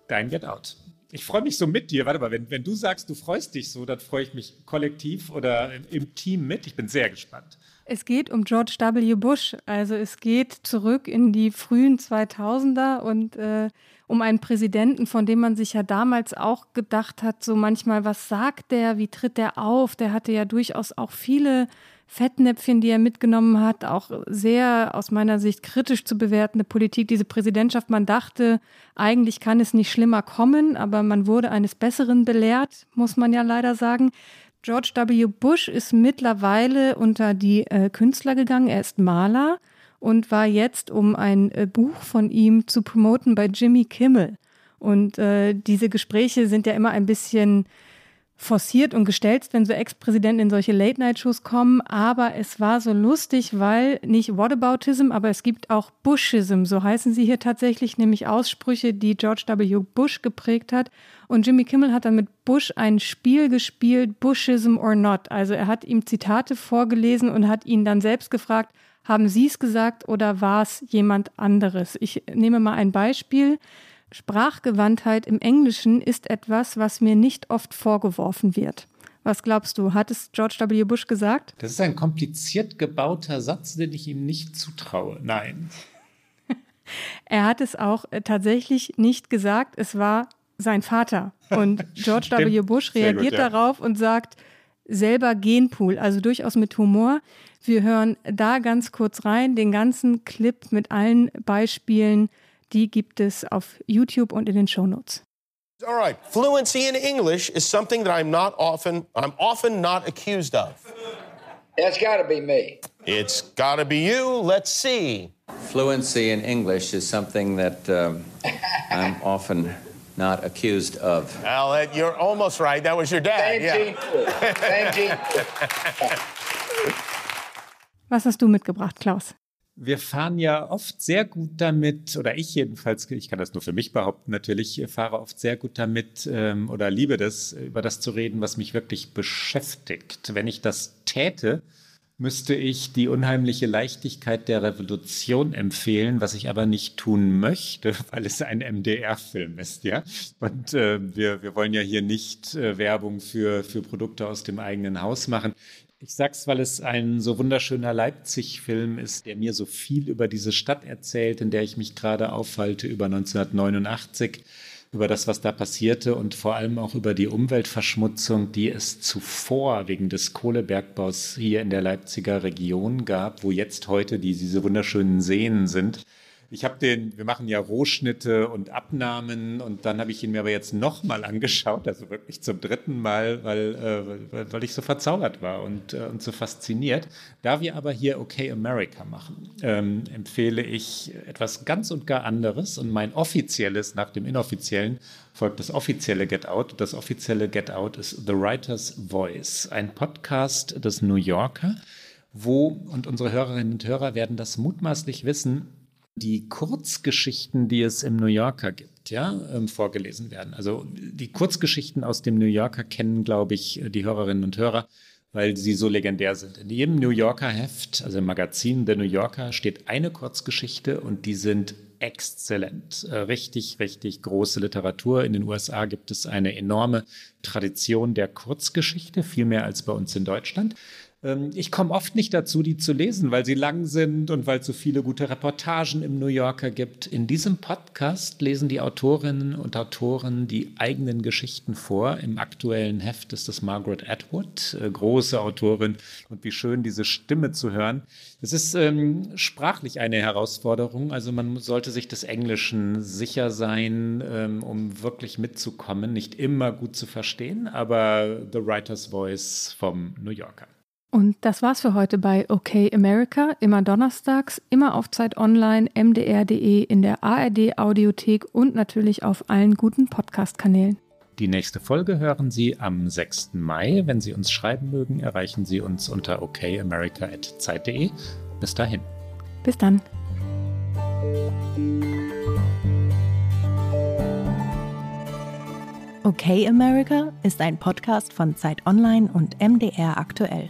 dein Get Out. Ich freue mich so mit dir. Warte mal, wenn, wenn du sagst, du freust dich so, dann freue ich mich kollektiv oder im Team mit. Ich bin sehr gespannt. Es geht um George W. Bush. Also es geht zurück in die frühen 2000er und äh, um einen Präsidenten, von dem man sich ja damals auch gedacht hat, so manchmal, was sagt der, wie tritt der auf? Der hatte ja durchaus auch viele Fettnäpfchen, die er mitgenommen hat, auch sehr aus meiner Sicht kritisch zu bewertende Politik. Diese Präsidentschaft, man dachte, eigentlich kann es nicht schlimmer kommen, aber man wurde eines Besseren belehrt, muss man ja leider sagen. George W. Bush ist mittlerweile unter die äh, Künstler gegangen. Er ist Maler und war jetzt, um ein äh, Buch von ihm zu promoten, bei Jimmy Kimmel. Und äh, diese Gespräche sind ja immer ein bisschen forciert und gestellt, wenn so Ex-Präsidenten in solche Late-Night-Shows kommen. Aber es war so lustig, weil nicht Whataboutism, aber es gibt auch Bushism, so heißen sie hier tatsächlich, nämlich Aussprüche, die George W. Bush geprägt hat. Und Jimmy Kimmel hat dann mit Bush ein Spiel gespielt, Bushism or not. Also er hat ihm Zitate vorgelesen und hat ihn dann selbst gefragt, haben Sie es gesagt oder war es jemand anderes? Ich nehme mal ein Beispiel. Sprachgewandtheit im Englischen ist etwas, was mir nicht oft vorgeworfen wird. Was glaubst du, hat es George W. Bush gesagt? Das ist ein kompliziert gebauter Satz, den ich ihm nicht zutraue. Nein. er hat es auch äh, tatsächlich nicht gesagt. Es war sein Vater. Und George W. Bush reagiert gut, ja. darauf und sagt, selber Genpool, also durchaus mit Humor. Wir hören da ganz kurz rein, den ganzen Clip mit allen Beispielen, die gibt es auf YouTube und in den Shownotes. All right, fluency in English is something that I'm not often I'm often not accused of. It's got to be me. It's got to be you. Let's see. Fluency in English is something that um, I'm often not accused of. Well, you're almost right. That was your dad. Same yeah. Same gene pool. Was hast du mitgebracht, Klaus? Wir fahren ja oft sehr gut damit, oder ich jedenfalls, ich kann das nur für mich behaupten, natürlich fahre oft sehr gut damit ähm, oder liebe das, über das zu reden, was mich wirklich beschäftigt. Wenn ich das täte, müsste ich die unheimliche Leichtigkeit der Revolution empfehlen, was ich aber nicht tun möchte, weil es ein MDR-Film ist, ja. Und äh, wir, wir wollen ja hier nicht äh, Werbung für, für Produkte aus dem eigenen Haus machen. Ich sag's, weil es ein so wunderschöner Leipzig-Film ist, der mir so viel über diese Stadt erzählt, in der ich mich gerade aufhalte, über 1989, über das, was da passierte und vor allem auch über die Umweltverschmutzung, die es zuvor wegen des Kohlebergbaus hier in der Leipziger Region gab, wo jetzt heute die, diese wunderschönen Seen sind. Ich habe den, wir machen ja Rohschnitte und Abnahmen und dann habe ich ihn mir aber jetzt nochmal angeschaut, also wirklich zum dritten Mal, weil, äh, weil ich so verzaubert war und, äh, und so fasziniert. Da wir aber hier OK America machen, ähm, empfehle ich etwas ganz und gar anderes und mein offizielles nach dem inoffiziellen folgt das offizielle Get Out. Das offizielle Get Out ist The Writer's Voice, ein Podcast des New Yorker wo, und unsere Hörerinnen und Hörer werden das mutmaßlich wissen, die Kurzgeschichten, die es im New Yorker gibt, ja, ähm, vorgelesen werden. Also die Kurzgeschichten aus dem New Yorker kennen, glaube ich, die Hörerinnen und Hörer, weil sie so legendär sind. In jedem New Yorker Heft, also im Magazin der New Yorker, steht eine Kurzgeschichte und die sind exzellent. Äh, richtig, richtig große Literatur. In den USA gibt es eine enorme Tradition der Kurzgeschichte, viel mehr als bei uns in Deutschland. Ähm, ich komme oft nicht dazu, die zu lesen, weil sie lang sind und weil es so viele gute Reportagen im New Yorker gibt. In diesem Podcast lesen die Autorinnen und Autoren die eigenen Geschichten vor. Im aktuellen Heft ist das Margaret Atwood, äh, große Autorin. Und wie schön, diese Stimme zu hören. Es ist ähm, sprachlich eine Herausforderung. Also man sollte sich des Englischen sicher sein, ähm, um wirklich mitzukommen. Nicht immer gut zu verstehen, aber The Writer's Voice vom New Yorker. Und das war's für heute bei OK America, immer donnerstags, immer auf Zeit online, mdr.de, in der ARD Audiothek und natürlich auf allen guten Podcast-Kanälen. Die nächste Folge hören Sie am 6. Mai. Wenn Sie uns schreiben mögen, erreichen Sie uns unter okamerica.zeit.de. Bis dahin. Bis dann. Okay America ist ein Podcast von Zeit Online und MDR aktuell.